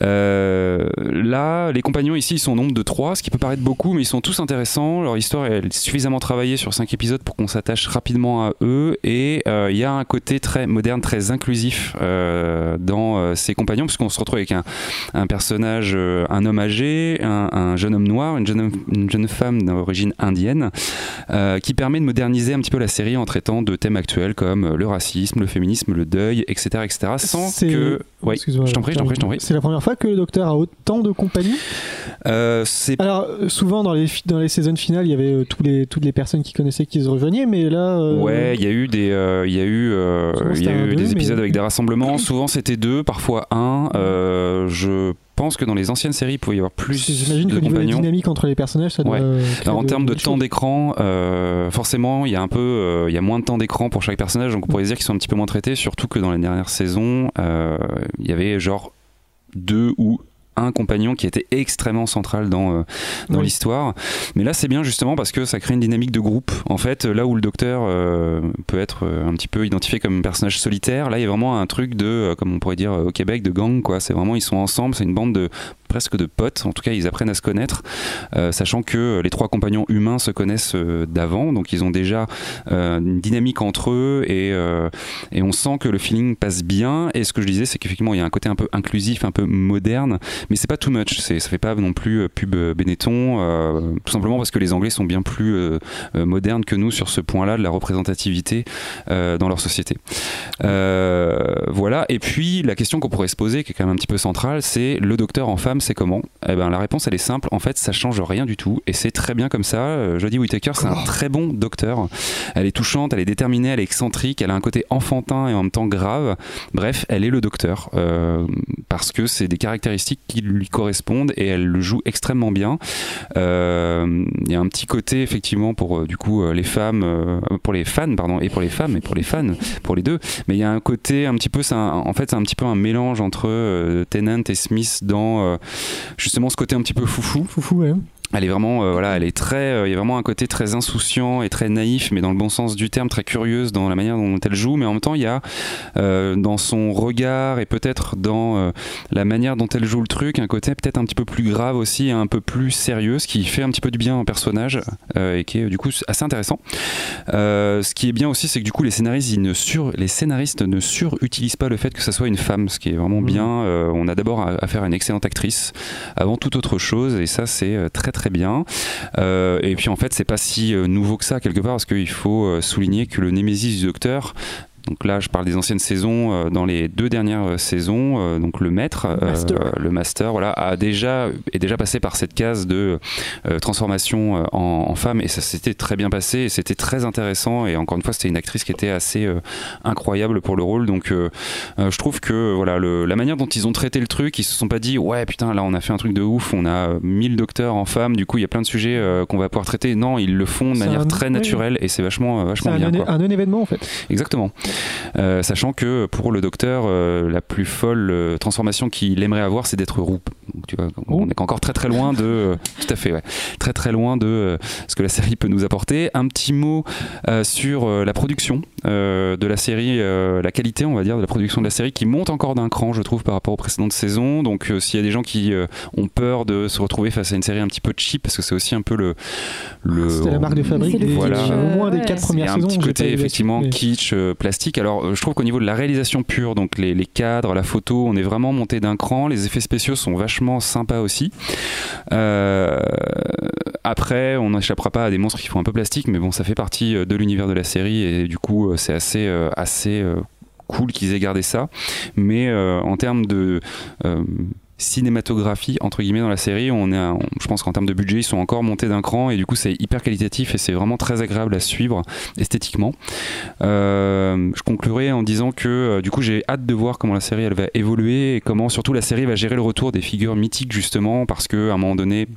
Euh, là, les compagnons ici, ils sont au nombre de trois, ce qui peut paraître beaucoup, mais ils sont tous intéressants. Leur histoire est suffisamment travaillée sur cinq épisodes pour qu'on s'attache rapidement à eux. Et euh, il y a un côté très moderne, très inclusif euh, dans euh, ces compagnons, puisqu'on se retrouve avec un, un personnage, un homme âgé, un, un jeune homme noir, une jeune, une jeune femme d'origine indienne, qui permet de moderniser un petit peu la série en traitant de thèmes actuels comme le racisme, le féminisme, le deuil, etc., etc., sans C'est- que Excuse-moi, je t'en prie, je t'en prie, je t'en prie. C'est la première fois que le Docteur a autant de compagnie. Euh, c'est Alors souvent dans les dans les saisons finales, il y avait tous les toutes les personnes qui connaissaient qui se rejoignaient, mais là. euh, Ouais, il y a eu des, euh, il y a eu, euh, y a eu deux, des mais- épisodes avec des rassemblements. Souvent, c'était deux, parfois un. Euh, je pense que dans les anciennes séries, il pouvait y avoir plus J'imagine de niveau dynamique entre les personnages, ça doit. Ouais. Alors, en termes de temps d'écran, euh, forcément, il y a un peu, euh, il y a moins de temps d'écran pour chaque personnage, donc on pourrait dire qu'ils sont un petit peu moins traités. Surtout que dans les dernières saisons, euh, il y avait genre deux ou un compagnon qui était extrêmement central dans, euh, dans Oui. l'histoire. Mais là, c'est bien justement parce que ça crée une dynamique de groupe. En fait, là où le docteur euh, peut être euh, un petit peu identifié comme un personnage solitaire, là, il y a vraiment un truc de, comme on pourrait dire au Québec, de gang. quoi. C'est vraiment, ils sont ensemble, c'est une bande de presque de potes. En tout cas, ils apprennent à se connaître, euh, sachant que les trois compagnons humains se connaissent euh, d'avant, donc ils ont déjà euh, une dynamique entre eux et, et on sent que le feeling passe bien. Et ce que je disais, c'est qu'effectivement, il y a un côté un peu inclusif, un peu moderne, mais c'est pas too much. Ça fait pas non plus euh, pub euh, Benetton, euh, tout simplement parce que les Anglais sont bien plus modernes que nous sur ce point-là de la représentativité dans leur société. Voilà. Et puis la question qu'on pourrait se poser, qui est quand même un petit peu centrale, c'est le docteur en femme, c'est comment? Eh ben la réponse elle est simple. En fait, ça change rien du tout, et c'est très bien comme ça. Jodie Whittaker, c'est un très bon docteur. Elle est touchante, elle est déterminée, elle est excentrique, elle a un côté enfantin et en même temps grave. Bref, elle est le docteur euh, parce que c'est des caractéristiques qui lui correspondent et elle le joue extrêmement bien. Euh, Il y a un petit côté effectivement pour euh, du coup euh, les femmes, pour les fans pardon, et pour les femmes et pour les fans, pour les deux. Mais il y a un côté un petit peu, en fait c'est un petit peu un mélange entre Tennant et Smith dans justement ce côté un petit peu foufou. Foufou, ouais. Elle est vraiment, euh, voilà, elle est très, euh, il y a vraiment un côté très insouciant et très naïf, mais dans le bon sens du terme, très curieuse dans la manière dont elle joue. Mais en même temps, il y a euh, dans son regard et peut-être dans la manière dont elle joue le truc, un côté peut-être un petit peu plus grave aussi, un peu plus sérieux, ce qui fait un petit peu du bien au personnage et qui est du coup assez intéressant. Ce qui est bien aussi, c'est que du coup, les scénaristes, ils ne sur, les scénaristes ne surutilisent pas le fait que ça soit une femme, ce qui est vraiment bien. Euh, on a d'abord à- affaire à une excellente actrice avant toute autre chose, et ça, c'est euh, très très bien. Euh, et puis en fait, c'est pas si euh, nouveau que ça quelque part, parce qu'il faut euh, souligner que le Némésis du Docteur. Donc là, je parle des anciennes saisons. euh, dans les deux dernières euh, saisons, euh, donc le maître, euh, le master, voilà, a déjà est déjà passé par cette case de euh, transformation en, en femme, et ça s'était très bien passé. Et c'était très intéressant. Et encore une fois, c'était une actrice qui était assez euh, incroyable pour le rôle. Donc, je trouve que voilà, le- la manière dont ils ont traité le truc, ils se sont pas dit ouais putain là on a fait un truc de ouf, on a euh, 1000 docteurs en femmes, du coup il y a plein de sujets qu'on va pouvoir traiter. Non, ils le font de manière un- très naturelle et c'est vachement vachement un, bien. non- quoi. un non-événement en fait. Exactement. Euh, sachant que pour le docteur, euh, la plus folle euh, transformation qu'il aimerait avoir, c'est d'être roux. Donc, tu vois, on est encore très très loin de. euh, tout à fait, ouais. Très très loin de euh, ce que la série peut nous apporter. Un petit mot euh, sur euh, la production euh, de la série, euh, la qualité, on va dire, de la production de la série qui monte encore d'un cran, je trouve, par rapport aux précédentes saisons. Donc, euh, s'il y a des gens qui euh, ont peur de se retrouver face à une série un petit peu cheap, parce que c'est aussi un peu le. le C'était la marque de fabrique des, Voilà. au moins des ouais. quatre il y premières a un saisons. petit côté effectivement mais- kitsch, euh, plastique Alors, euh, je trouve qu'au niveau de la réalisation pure, donc les, cadres, la photo, on est vraiment monté d'un cran. Les effets spéciaux sont vachement sympas aussi. Euh, après, on n'échappera pas à des monstres qui font un peu plastique, mais bon, ça fait partie euh, de l'univers de la série et du coup, c'est assez, assez cool qu'ils aient gardé ça. Mais en termes de cinématographie entre guillemets dans la série. On est je pense qu'en termes de budget ils sont encore montés d'un cran et du coup c'est hyper qualitatif et c'est vraiment très agréable à suivre esthétiquement. Euh, je conclurai en disant que euh, du coup j'ai hâte de voir comment la série elle va évoluer et comment surtout la série va gérer le retour des figures mythiques justement parce que à un moment donné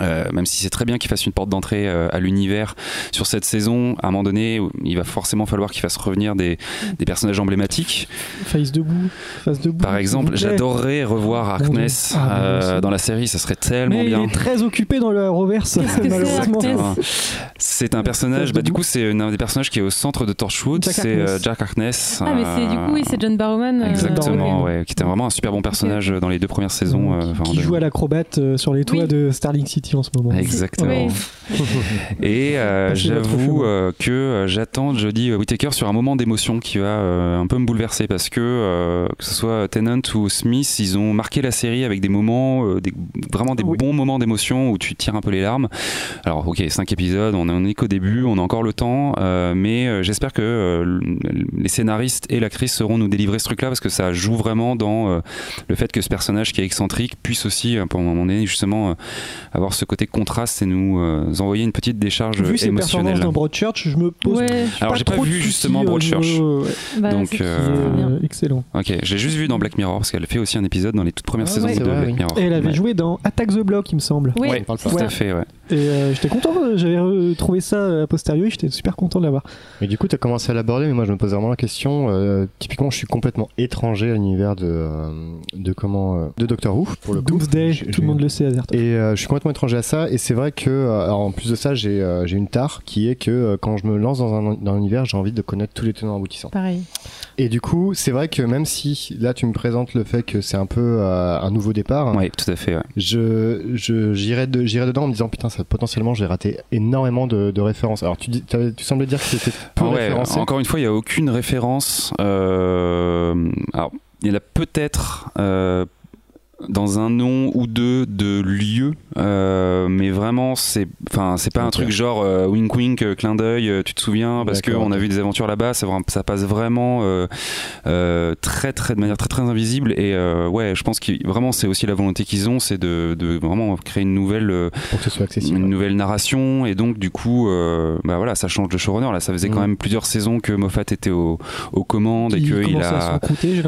euh, même si c'est très bien qu'il fasse une porte d'entrée euh, à l'univers sur cette saison, à un moment donné, il va forcément falloir qu'il fasse revenir des, des personnages emblématiques. Face debout, face debout. Par exemple, j'adorerais revoir Harkness. Ah, euh, dans la série, ça serait tellement Mais bien. il est très occupé dans le reverse, c'est, malheureusement. Harkness C'est un personnage, bah, du coup, c'est un des personnages qui est au centre de Torchwood, Jack c'est euh. Jack Harkness. Ah, mais c'est du coup, oui, c'est John Barrowman. euh, Exactement, ouais, qui était vraiment un super bon personnage dans les deux premières saisons. euh, qui joue à l'acrobate euh, sur les toits Oui. de Starling City en ce moment. Exactement. Oui. Et euh, j'avoue euh, que euh, j'attends Jodie Whittaker sur un moment d'émotion qui va euh, un peu me bouleverser parce que euh, que ce soit Tennant ou Smith, ils ont marqué la série avec des moments, euh, des, vraiment des Oui. bons moments d'émotion où tu tires un peu les larmes. Alors ok, cinq épisodes, on en est qu'au début, on a encore le temps, euh, mais j'espère que euh, les scénaristes et l'actrice sauront nous délivrer ce truc-là parce que ça joue vraiment dans euh, le fait que ce personnage qui est excentrique puisse aussi, pour un moment donné, justement, euh, avoir ce côté contraste et nous euh, envoyer une petite décharge Vu ses performances émotionnelle. dans Broadchurch, je me pose Ouais, Alors j'ai pas vu justement au Broadchurch. bah, Donc, Euh, euh, excellent. Ok, j'ai juste vu dans Black Mirror parce qu'elle fait aussi un épisode dans les toutes premières Ah saisons ouais, de vrai, Black oui. Mirror. Et elle avait Ouais. joué dans Attack the Block, il me semble. Oui, Ouais, parle tout à fait, ouais. Et euh, j'étais content, j'avais euh, trouvé ça euh, a posteriori, j'étais super content de l'avoir. Mais du coup, tu as commencé à l'aborder, mais moi je me pose vraiment la question. euh, typiquement, je suis complètement étranger à l'univers de, euh, de comment euh, de Doctor Who pour le coup. Doomsday, tout le monde le sait. Et euh, je suis complètement étranger à ça. Et c'est vrai que, euh, alors, en plus de ça, j'ai euh, une tare qui est que euh, quand je me lance dans un, dans un univers, j'ai envie de connaître tous les tenants aboutissants. Pareil. Et du coup, c'est vrai que même si là tu me présentes le fait que c'est un peu euh, un nouveau départ, Ouais, tout à fait. ouais. je je- j'irais de, j'irais dedans en me disant putain, ça potentiellement j'ai raté énormément de, de références. Alors tu tu semblais dire que c'était peu Ah ouais, référencé. encore une fois, il n'y a aucune référence. euh, alors, il y en a peut-être euh, dans un nom ou deux de lieux, euh, mais vraiment, c'est, enfin, c'est pas un truc genre euh, wink wink, euh, clin d'œil. Tu te souviens parce qu'on a ok. vu des aventures là-bas. Ça, passe vraiment euh, très, très de manière très, très invisible. Et ouais, je pense que vraiment, c'est aussi la volonté qu'ils ont, c'est de, de vraiment créer une nouvelle. pour que ce soit accessible. une nouvelle narration et donc du coup bah voilà ça change de showrunner là ça faisait quand Mm. même plusieurs saisons que Moffat était au- aux commandes et Qui qu'il commençait à a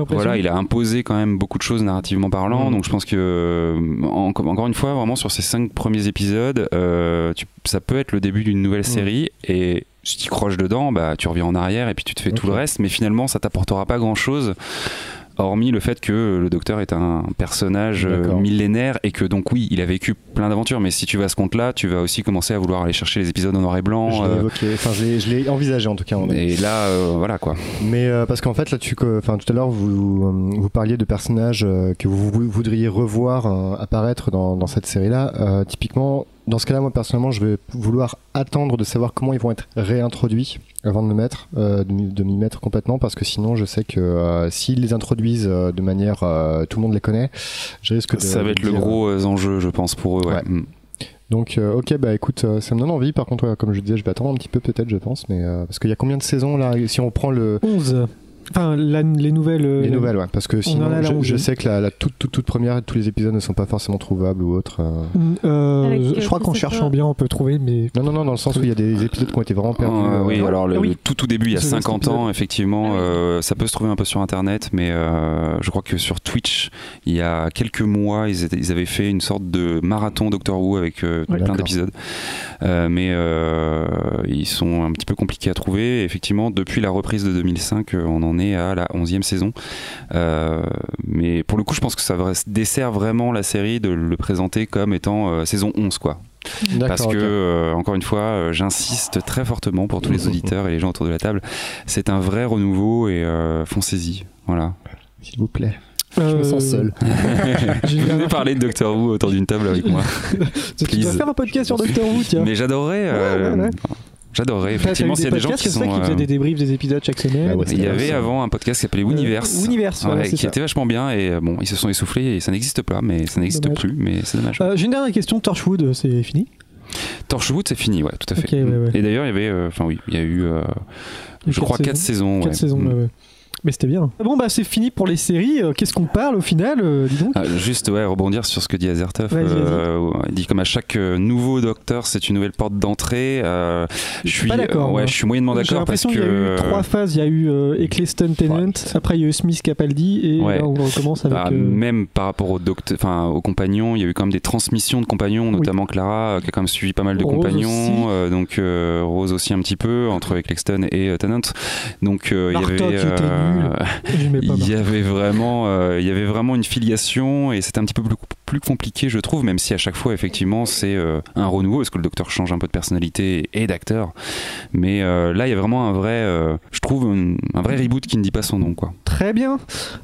voilà il a imposé quand même beaucoup de choses narrativement parlant Mm. donc je pense que euh, en- encore une fois vraiment sur ces cinq premiers épisodes euh, tu- ça peut être le début d'une nouvelle série. Et si tu croches dedans bah tu reviens en arrière et puis tu te fais tout le reste. Mais finalement ça t'apportera pas grand chose Hormis le fait que le docteur est un personnage euh, millénaire et que donc oui, il a vécu plein d'aventures, mais si tu vas à ce compte-là, tu vas aussi commencer à vouloir aller chercher les épisodes en noir et blanc. Je l'ai euh, évoqué, enfin je l'ai- je l'ai envisagé en tout cas. et là, euh, voilà quoi. Mais parce qu'en fait là, tu, enfin tout à l'heure vous vous parliez de personnages que vous vou- voudriez revoir apparaître dans, dans cette série-là. Typiquement, dans ce cas-là, moi personnellement, je vais vouloir attendre de savoir comment ils vont être réintroduits avant de me mettre, euh, de m'y- de m'y mettre complètement, parce que sinon, je sais que euh, s'ils les introduisent euh, de manière, euh, tout le monde les connaît, je risque de. Ça va être le gros euh, enjeu, je pense, pour eux. Ouais. Ouais. Mm. Donc, euh, ok, bah écoute, euh, ça me donne envie. Par contre, ouais, comme je disais, je vais attendre un petit peu peut-être, je pense, mais euh, parce qu'il y a combien de saisons là Si on prend le 11. Enfin, la- les nouvelles. euh, les nouvelles, ouais, parce que sinon, je, sais que la, la toute, toute, toute première, tous les épisodes ne sont pas forcément trouvables ou autres. euh. Euh, Avec, euh, je crois qu'en cherchant bien, on peut trouver, mais. Non, non, non, dans le sens où il y a des épisodes qui ont été vraiment perdus. Euh, euh, oui, alors le, Ah oui. le tout tout début, il y a Ce 50 épisode. ans, effectivement, Ah euh, ça peut se trouver un peu sur Internet, mais euh, je crois que sur Twitch, il y a quelques mois, ils, étaient- ils avaient fait une sorte de marathon Doctor Who avec euh, Ouais. plein d'épisodes, Euh, mais euh, ils sont un petit peu compliqués à trouver. Et effectivement, depuis la reprise de 2005, euh, on en est à la 11e saison. Euh, mais pour le coup, je pense que ça dessert vraiment la série de le présenter comme étant euh, saison 11, quoi. Parce que, euh, encore une fois, euh, j'insiste très fortement pour tous les auditeurs et les gens autour de la table, c'est un vrai renouveau et euh, foncez-y. Voilà. S'il vous plaît. Je me sens seul. Venez dernière- parler de Doctor Who autour d'une table avec moi. Tu dois please. faire un podcast sur Doctor Who, tiens. Mais j'adorerais. euh, Ouais, ouais, ouais. J'adorerais effectivement s'il y a des gens qui sont. ça qui faisaient euh, des débriefs des épisodes chaque semaine. Bah ouais, Il y avait ça. avant un podcast qui s'appelait Universe. Euh, Universe, Ouais, c'est qui ça. était vachement bien et euh, bon, ils se sont essoufflés et ça n'existe pas, mais ça n'existe plus, mais c'est dommage. Euh, J'ai une dernière question. Torchwood, c'est fini? Torchwood, c'est fini, ouais, tout à fait. Ouais, ouais. Et d'ailleurs, il y avait, euh, enfin oui, il y a eu, euh, je crois, quatre saisons. Quatre ouais. saisons, Mm. ouais, ouais. Mais c'était bien. Bon, bah c'est fini pour les séries. Euh, Qu'est-ce qu'on parle au final euh, Dis donc. Ah, juste ouais, rebondir sur ce que dit Azertov. Euh, il dit comme à chaque nouveau docteur, c'est une nouvelle porte d'entrée. Euh, je suis suis, pas d'accord, ouais, je suis moyennement J'ai d'accord parce l'impression qu'il y a eu trois phases. Il y a eu euh, Eccleston Tennant, après il y a eu Smith Capaldi, et Ouais. là on recommence avec. Bah, euh, Même par rapport aux, docteurs, enfin, aux compagnons, il y a eu quand même des transmissions de compagnons, notamment Clara, qui a quand même suivi pas mal de Rose aussi. compagnons, euh, donc euh, Rose aussi un petit peu, entre Eccleston et euh, Tennant. Donc euh, il y avait, qui était il y avait vraiment, euh, il y avait vraiment une filiation et c'était un petit peu plus, plus compliqué, je trouve, même si à chaque fois effectivement c'est euh, un renouveau, parce que le docteur change un peu de personnalité et d'acteur. Mais euh, là, il y a vraiment un vrai, euh, je trouve, un, un vrai reboot qui ne dit pas son nom, quoi. Très bien.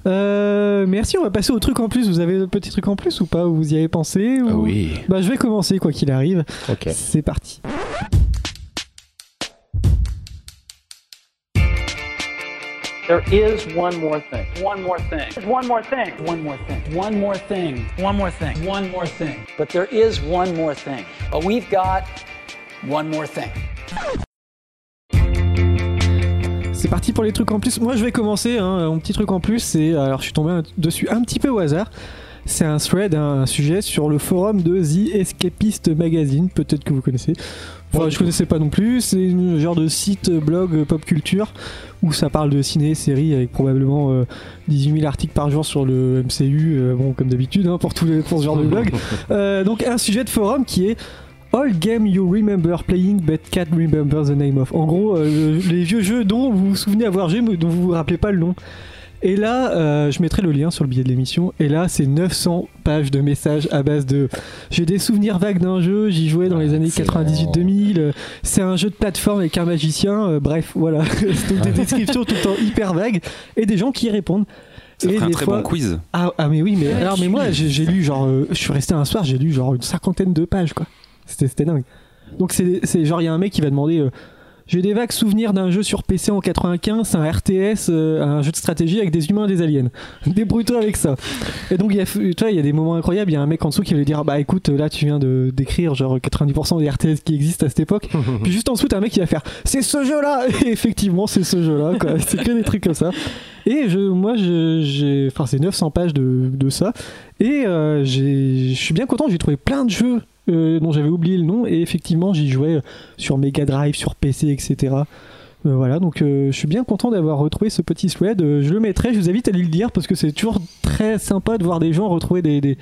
Euh, merci. On va passer au truc en plus. Vous avez un petit truc en plus ou pas? Ou Vous y avez pensé ou- Ah oui. Bah je vais commencer quoi qu'il arrive. Ok. C'est parti. There is one more thing. One more thing. One more thing. One more thing. One more thing. One more thing. One more thing. But there is one more thing. But we've got one more thing. C'est parti pour les trucs en plus. Moi, je vais commencer. Hein, mon petit truc en plus, c'est alors je suis tombé dessus un petit peu au hasard. C'est un thread, un sujet sur le forum de The Escapist Magazine. Peut-être que vous connaissez. Enfin, je connaissais pas non plus. C'est une genre de site euh, blog euh, pop culture où ça parle de ciné, séries avec probablement euh, 18 000 articles par jour sur le MCU. euh, bon, comme d'habitude hein, pour tous les pour ce genre de blog. Euh, donc un sujet de forum qui est All game you remember playing but can't remember the name of. En gros, euh, le- les vieux jeux dont vous vous souvenez avoir joué mais dont vous vous rappelez pas le nom. Et là, euh, je mettrai le lien sur le billet de l'émission. Et là, c'est 900 pages de messages à base de j'ai des souvenirs vagues d'un jeu, j'y jouais dans les années 98-2000. euh, C'est un jeu de plateforme avec un magicien. euh, bref, voilà. Donc des descriptions tout le temps hyper vagues et des gens qui y répondent. Ça Et ferait un des très fois- bon quiz. Ah, ah, mais oui, mais alors mais moi j'ai lu genre euh, je suis resté un soir j'ai lu genre une cinquantaine de pages quoi. C'était dingue. Donc c'est c'est genre il y a un mec qui va demander euh, j'ai des vagues souvenirs d'un jeu sur PC en 95, c'est un RTS, euh, un jeu de stratégie avec des humains et des aliens. Débrouille-toi avec ça. Et donc il y a tu vois, il y a des moments incroyables, il y a un mec en dessous qui va lui dire bah écoute là tu viens de décrire genre 90% des RTS qui existent à cette époque. Puis juste en dessous t'as un mec qui va faire c'est ce jeu là et effectivement c'est ce jeu là quoi. C'est que des trucs comme ça. Et je, moi, j'ai, enfin, c'est 900 pages de, de ça. Et euh, je suis bien content. J'ai trouvé plein de jeux euh, dont j'avais oublié le nom. Et effectivement, j'y jouais sur Mega Drive, sur PC, etc. Euh, voilà, donc euh, je suis bien content d'avoir retrouvé ce petit thread. Euh, je le mettrai, je vous invite à aller le lire parce que c'est toujours très sympa de voir des gens retrouver des,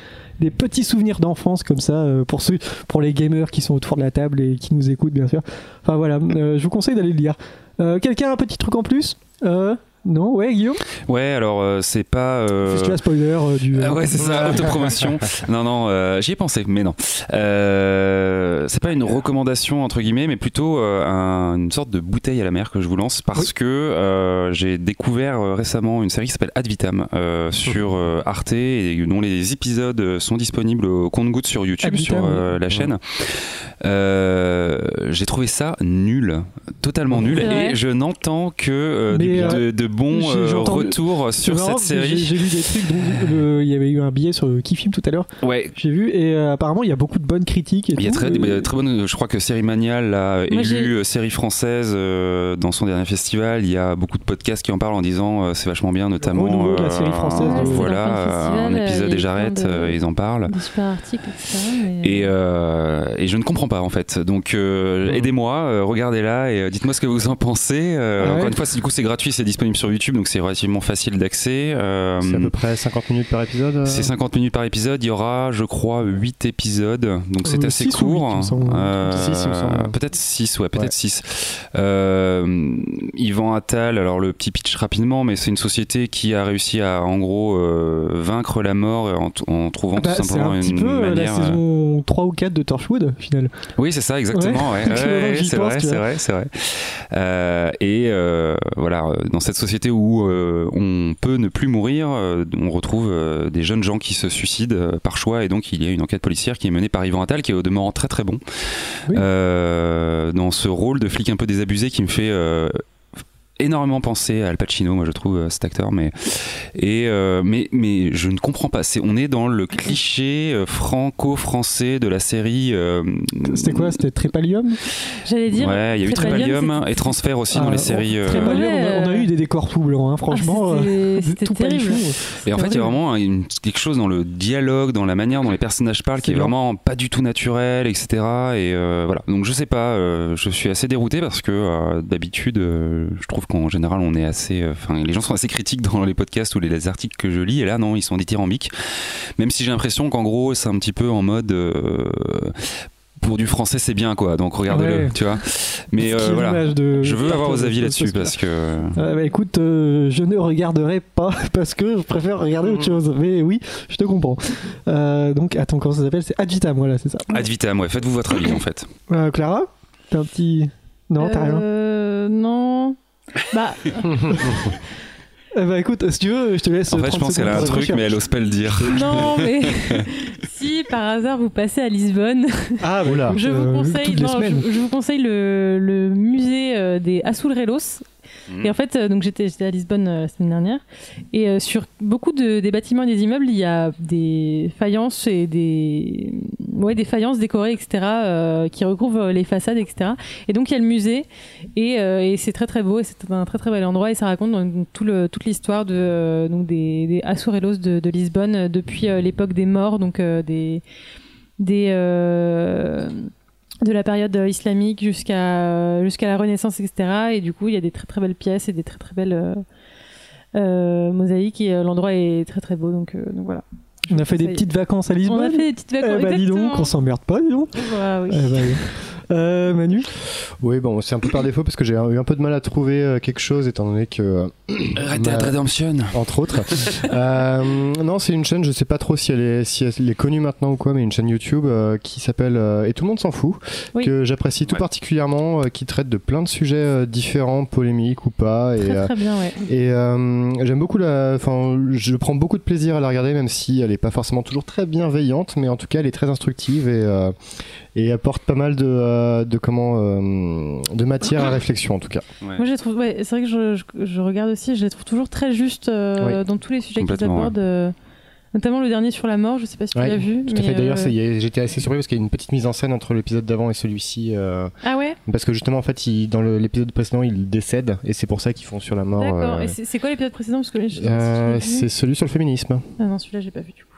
petits souvenirs d'enfance comme ça euh, pour ceux, pour les gamers qui sont autour de la table et qui nous écoutent bien sûr. Enfin voilà, euh, je vous conseille d'aller le lire. Euh, Quelqu'un a un petit truc en plus? Euh, Non, ouais, Guillaume. Ouais, alors euh, c'est pas. euh, Fais-tu spoiler euh, du. Ah ouais, c'est ça, autopromotion. non, non, euh, j'y ai pensé, mais non. Euh, c'est pas une recommandation entre guillemets, mais plutôt euh, un- une sorte de bouteille à la mer que je vous lance parce que euh, j'ai découvert euh, récemment une série qui s'appelle Ad Vitam euh, sur euh, Arte et dont les épisodes euh, sont disponibles au compte-goutte sur YouTube, Ad sur euh, la chaîne. Euh, j'ai trouvé ça nul, totalement nul, C'est et je n'entends que euh, euh, de, de bons euh, retours sur cette série. J'ai lu des trucs, dont il y avait eu un billet sur Kifim tout à l'heure. Ouais, J'ai vu et euh, apparemment il y a beaucoup de bonnes critiques. Il y a très, euh, très bonne, je crois que Série Manial l'a élu euh, série française euh, dans son dernier festival. Il y a beaucoup de podcasts qui en parlent en disant euh, c'est vachement bien, notamment. la série française voilà, un euh, épisode et j'arrête, euh, ils en parlent. Super articles, etc. mais- Et, euh, et je ne comprends pas en fait. Donc euh, aidez-moi, euh, regardez-la et euh, dites-moi ce que vous en pensez. Euh, Ah ouais. Encore une fois, du coup c'est gratuit, c'est disponible sur YouTube, donc c'est relativement facile d'accès. Euh, C'est à peu près 50 minutes par épisode. euh c'est 50 minutes par épisode, il y aura je crois 8 épisodes, donc c'est Euh, assez court. Euh, peut-être 6, ouais, peut-être Ouais. 6. Euh, Yvan Attal, alors le petit pitch rapidement, mais c'est une société qui a réussi à en gros euh, vaincre la mort en, en trouvant ah bah, tout simplement un petit une peu la manière. euh, saison 3 ou 4 de Torchwood au final. Oui, c'est ça, exactement. Ouais. ouais. C'est vrai, c'est vrai, c'est vrai. Euh, et euh, voilà, dans cette société où euh, on peut ne plus mourir, euh, on retrouve euh, des jeunes gens qui se suicident par choix et donc il y a une enquête policière qui est menée par Yvan Attal qui est au demeurant très très bon Oui. Dans ce rôle de flic un peu désabusé qui me fait énormément penser à Al Pacino moi je trouve euh, cet acteur mais et euh, mais mais je ne comprends pas c'est on est dans le cliché euh, franco-français de la série euh, C'était quoi? C'était Trépalium? J'allais dire. ouais il y a eu Trépalium, et Transfert aussi dans Ah, les séries euh, Trépalium, on, a, on a Ouais. eu des décors tout blancs, hein, franchement. Ah, c'était- euh, terrible. palichon. Et en fait, il y a vraiment une- quelque chose dans le dialogue, dans la manière dont les personnages parlent, qui est bien. vraiment pas du tout naturel, etc. Et euh, voilà. Donc je sais pas, euh, je suis assez dérouté parce que euh, d'habitude, euh, je trouve qu'en général, on est assez, euh, enfin, les gens sont assez critiques dans les podcasts ou les, les articles que je lis. Et là, non, ils sont dithyrambiques. Même si j'ai l'impression qu'en gros, c'est un petit peu en mode. euh, pour du français, c'est bien quoi. Donc regardez-le, Ouais. tu vois. Mais euh, voilà. de- Je veux avoir vos avis de- là-dessus de- parce que. Euh, bah, écoute, euh, je ne regarderai pas parce que je préfère regarder autre chose. Mais oui, je te comprends. Euh, donc, attends, comment ça s'appelle? C'est Ad Vitam, voilà, c'est ça? Ad vitam, ouais. Faites-vous votre avis en fait. Euh, Clara? T'as un petit. Non, t'as rien Euh. Bah, bah écoute, si tu veux, je te laisse. En fait, 30 je pense qu'elle a un truc, réfléchir. mais elle ose pas le dire. non, mais si par hasard vous passez à Lisbonne, Ah, bah, je vous euh, conseille, toutes les non, semaines. je, je vous conseille le, le musée euh, des Azulrelos. Mm. Et en fait, euh, donc j'étais à Lisbonne euh, la semaine dernière, et euh, sur beaucoup de, des bâtiments et des immeubles, il y a des faïences et des ouais des faïences décorées, etc., qui recouvrent les façades, etc. Et donc il y a le musée, et, et c'est très très beau, et c'est un très très bel endroit, et ça raconte tout le, toute l'histoire de donc des, des Azulrelos de, de Lisbonne depuis l'époque des morts, donc des des de la période islamique jusqu'à jusqu'à la Renaissance, etc. Et du coup, il y a des très très belles pièces et des très très belles euh, euh, mosaïques et euh, l'endroit est très très beau. Donc, donc voilà. On a fait des petites vacances à Lisbonne. On a fait des petites Eh vacances. bah, dis donc, on s'emmerde pas, dis donc. Voilà, oui. Eh bah, oui. Euh, Manu Oui, bon, c'est un peu par défaut parce que j'ai eu un peu de mal à trouver euh, quelque chose étant donné que. euh, Red Dead Redemption. entre autres. Euh, non, c'est une chaîne, je sais pas trop si elle est, si elle est connue maintenant ou quoi, mais une chaîne YouTube euh, qui s'appelle euh, Et tout le monde s'en fout, Oui. que j'apprécie tout particulièrement, euh, qui traite de plein de sujets euh, différents, polémiques ou pas. Et, Très très bien, ouais. et euh, j'aime beaucoup la. Enfin, je prends beaucoup de plaisir à la regarder, même si elle est pas forcément toujours très bienveillante, mais en tout cas, elle est très instructive et, euh, et apporte pas mal de, euh, de comment. euh, de matière à réflexion, en tout cas. Ouais. Moi, je les trouve. Ouais, c'est vrai que je, je, je regarde aussi. Je les trouve toujours très justes euh, dans tous les sujets qu'ils abordent. notamment le dernier sur la mort. Je sais pas si tu Ouais, l'as vu. Tout à fait. D'ailleurs, euh, j'étais assez surpris parce qu'il y a une petite mise en scène entre l'épisode d'avant et celui-ci. euh, Ah ouais? Parce que justement, en fait, il- dans l'épisode précédent, il décède et c'est pour ça qu'ils font sur la mort. D'accord. euh, Et c'est quoi l'épisode précédent? Euh, c'est celui sur le féminisme. Ah non, celui-là, j'ai pas vu du coup.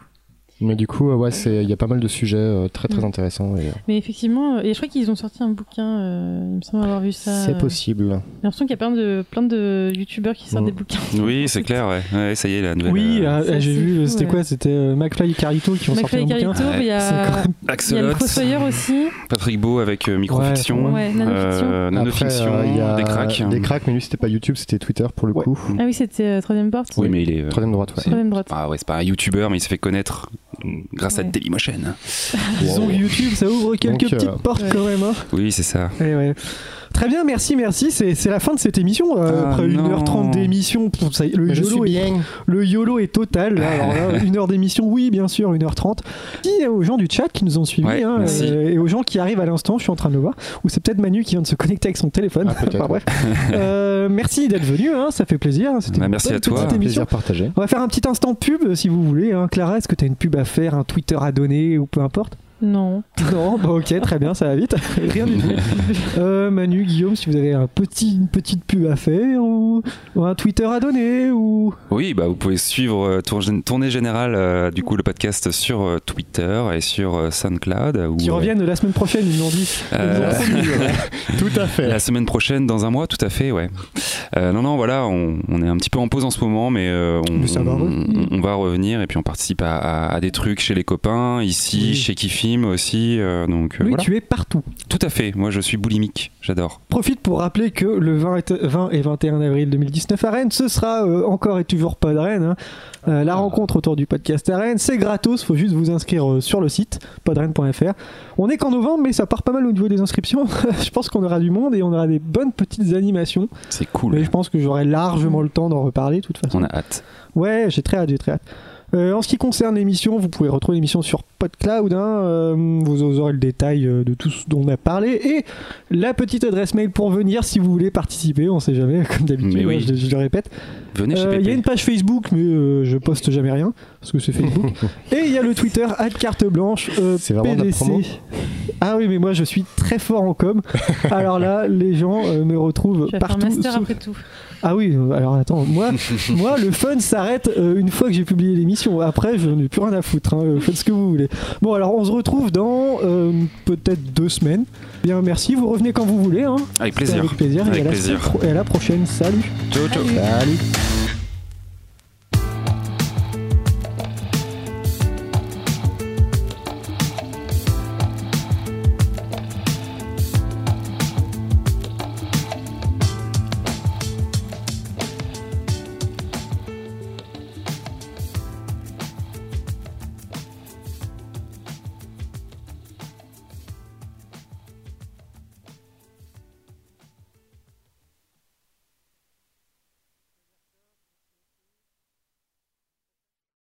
Mais du coup, euh, ouais, c'est il y a pas mal de sujets euh, très très Mm. intéressants. et, euh, Mais effectivement, et je crois qu'ils ont sorti un bouquin, euh, il me semble avoir vu ça. c'est euh, possible. J'ai l'impression qu'il y a plein de, plein de youtubeurs qui sortent Mm. des bouquins. Oui, c'est clair, ouais. ouais. Ça y est, la nouvelle. Oui, euh, ah, j'ai vu, c'était ouais. quoi C'était euh, McFly et Carito qui ont McFly et sorti un bouquin. Carito, il y C'est a, quand même- il y a Fossoyeur aussi. Patrick Beau avec euh, microfiction, Ouais, nanofiction. euh, nanofiction, Après, euh, il y a des cracks. Des cracks, mais lui, c'était pas YouTube, c'était Twitter pour le Ouais. coup. Ah oui, c'était Troisième Porte. Oui, mais il est. Troisième droite, Troisième droite. Ah ouais, c'est pas un youtubeur, mais il s'est fait connaître grâce à. Dailymotion. Disons que YouTube, ça ouvre quelques Donc, euh, petites portes ouais. quand même. Hein. Oui, c'est ça. Eh ouais. Très bien, merci, merci. C'est c'est la fin de cette émission. euh, Ah, après non. 1h30 d'émission, pff, ça y est, le, YOLO est, le YOLO est total. là. Alors là, une heure d'émission, oui, bien sûr, 1h30. Dis aux gens du chat qui nous ont suivis Ouais, hein, merci. euh, et aux gens qui arrivent à l'instant, je suis en train de le voir. Ou c'est peut-être Manu qui vient de se connecter avec son téléphone. Ah, peut-être. Enfin, bref. Euh, merci d'être venu, hein, ça fait plaisir. C'était Bah, merci à toi. émission. Plaisir partagé. On va faire un petit instant pub euh, si vous voulez. hein. Clara, est-ce que tu as une pub à faire, un Twitter à donner ou peu importe? Non. Non, bah ok, très bien, ça va vite. Rien du tout. Euh, Manu, Guillaume, si vous avez un petit, une petite pub à faire ou, ou un Twitter à donner ou Oui, bah vous pouvez suivre euh, Tour- Tournée Générale, euh, du coup, le podcast sur euh, Twitter et sur euh, SoundCloud. où, qui euh, reviennent la semaine prochaine, ils l'ont dit. Ils Euh, nous ont promis. Tout à fait. La semaine prochaine, dans un mois, tout à fait, ouais. Euh, non, non, voilà, on, on est un petit peu en pause en ce moment, mais, euh, on, Mais ça va on- revenir. on va revenir et puis on participe à, à- à des trucs chez les copains, ici, Oui. chez Kiffin, Aussi. euh, donc euh, Oui, voilà. tu es partout. Tout à fait. Moi, je suis boulimique. J'adore. Profite pour rappeler que le 20 et, 20 et 21 avril 2019 à Rennes, ce sera euh, encore et toujours pas de Rennes. hein. Euh, la rencontre autour du podcast à Rennes, c'est gratos, faut juste vous inscrire euh, sur le site podrennes.fr. On est qu'en novembre, mais ça part pas mal au niveau des inscriptions. je pense qu'on aura du monde et on aura des bonnes petites animations. C'est cool. Mais je pense que j'aurai largement le temps d'en reparler de toute façon. On a hâte. Ouais, j'ai très hâte, j'ai très hâte. Euh, en ce qui concerne l'émission, vous pouvez retrouver l'émission sur PodCloud. hein, euh, vous, aurez le détail euh, de tout ce dont on a parlé et la petite adresse mail pour venir si vous voulez participer. On sait jamais, comme d'habitude, oui. je, je le répète. Venez chez Euh, Il y a une page Facebook, mais euh, je poste jamais rien parce que c'est Facebook. et il y a le Twitter carte blanche. euh, C'est vraiment de la PDC. promo Ah oui, mais moi je suis très fort en com. Alors là, les gens euh, me retrouvent faire un partout. master sauf- après tout. Ah oui, euh, alors attends, moi, moi le fun s'arrête euh, une fois que j'ai publié l'émission. Après, je n'ai plus rien à foutre. hein, euh, faites ce que vous voulez. Bon, alors on se retrouve dans euh, peut-être deux semaines. Bien, merci. Vous revenez quand vous voulez. Hein. Avec plaisir. Avec plaisir. à Et à la prochaine. Salut. Ciao, ciao. Salut.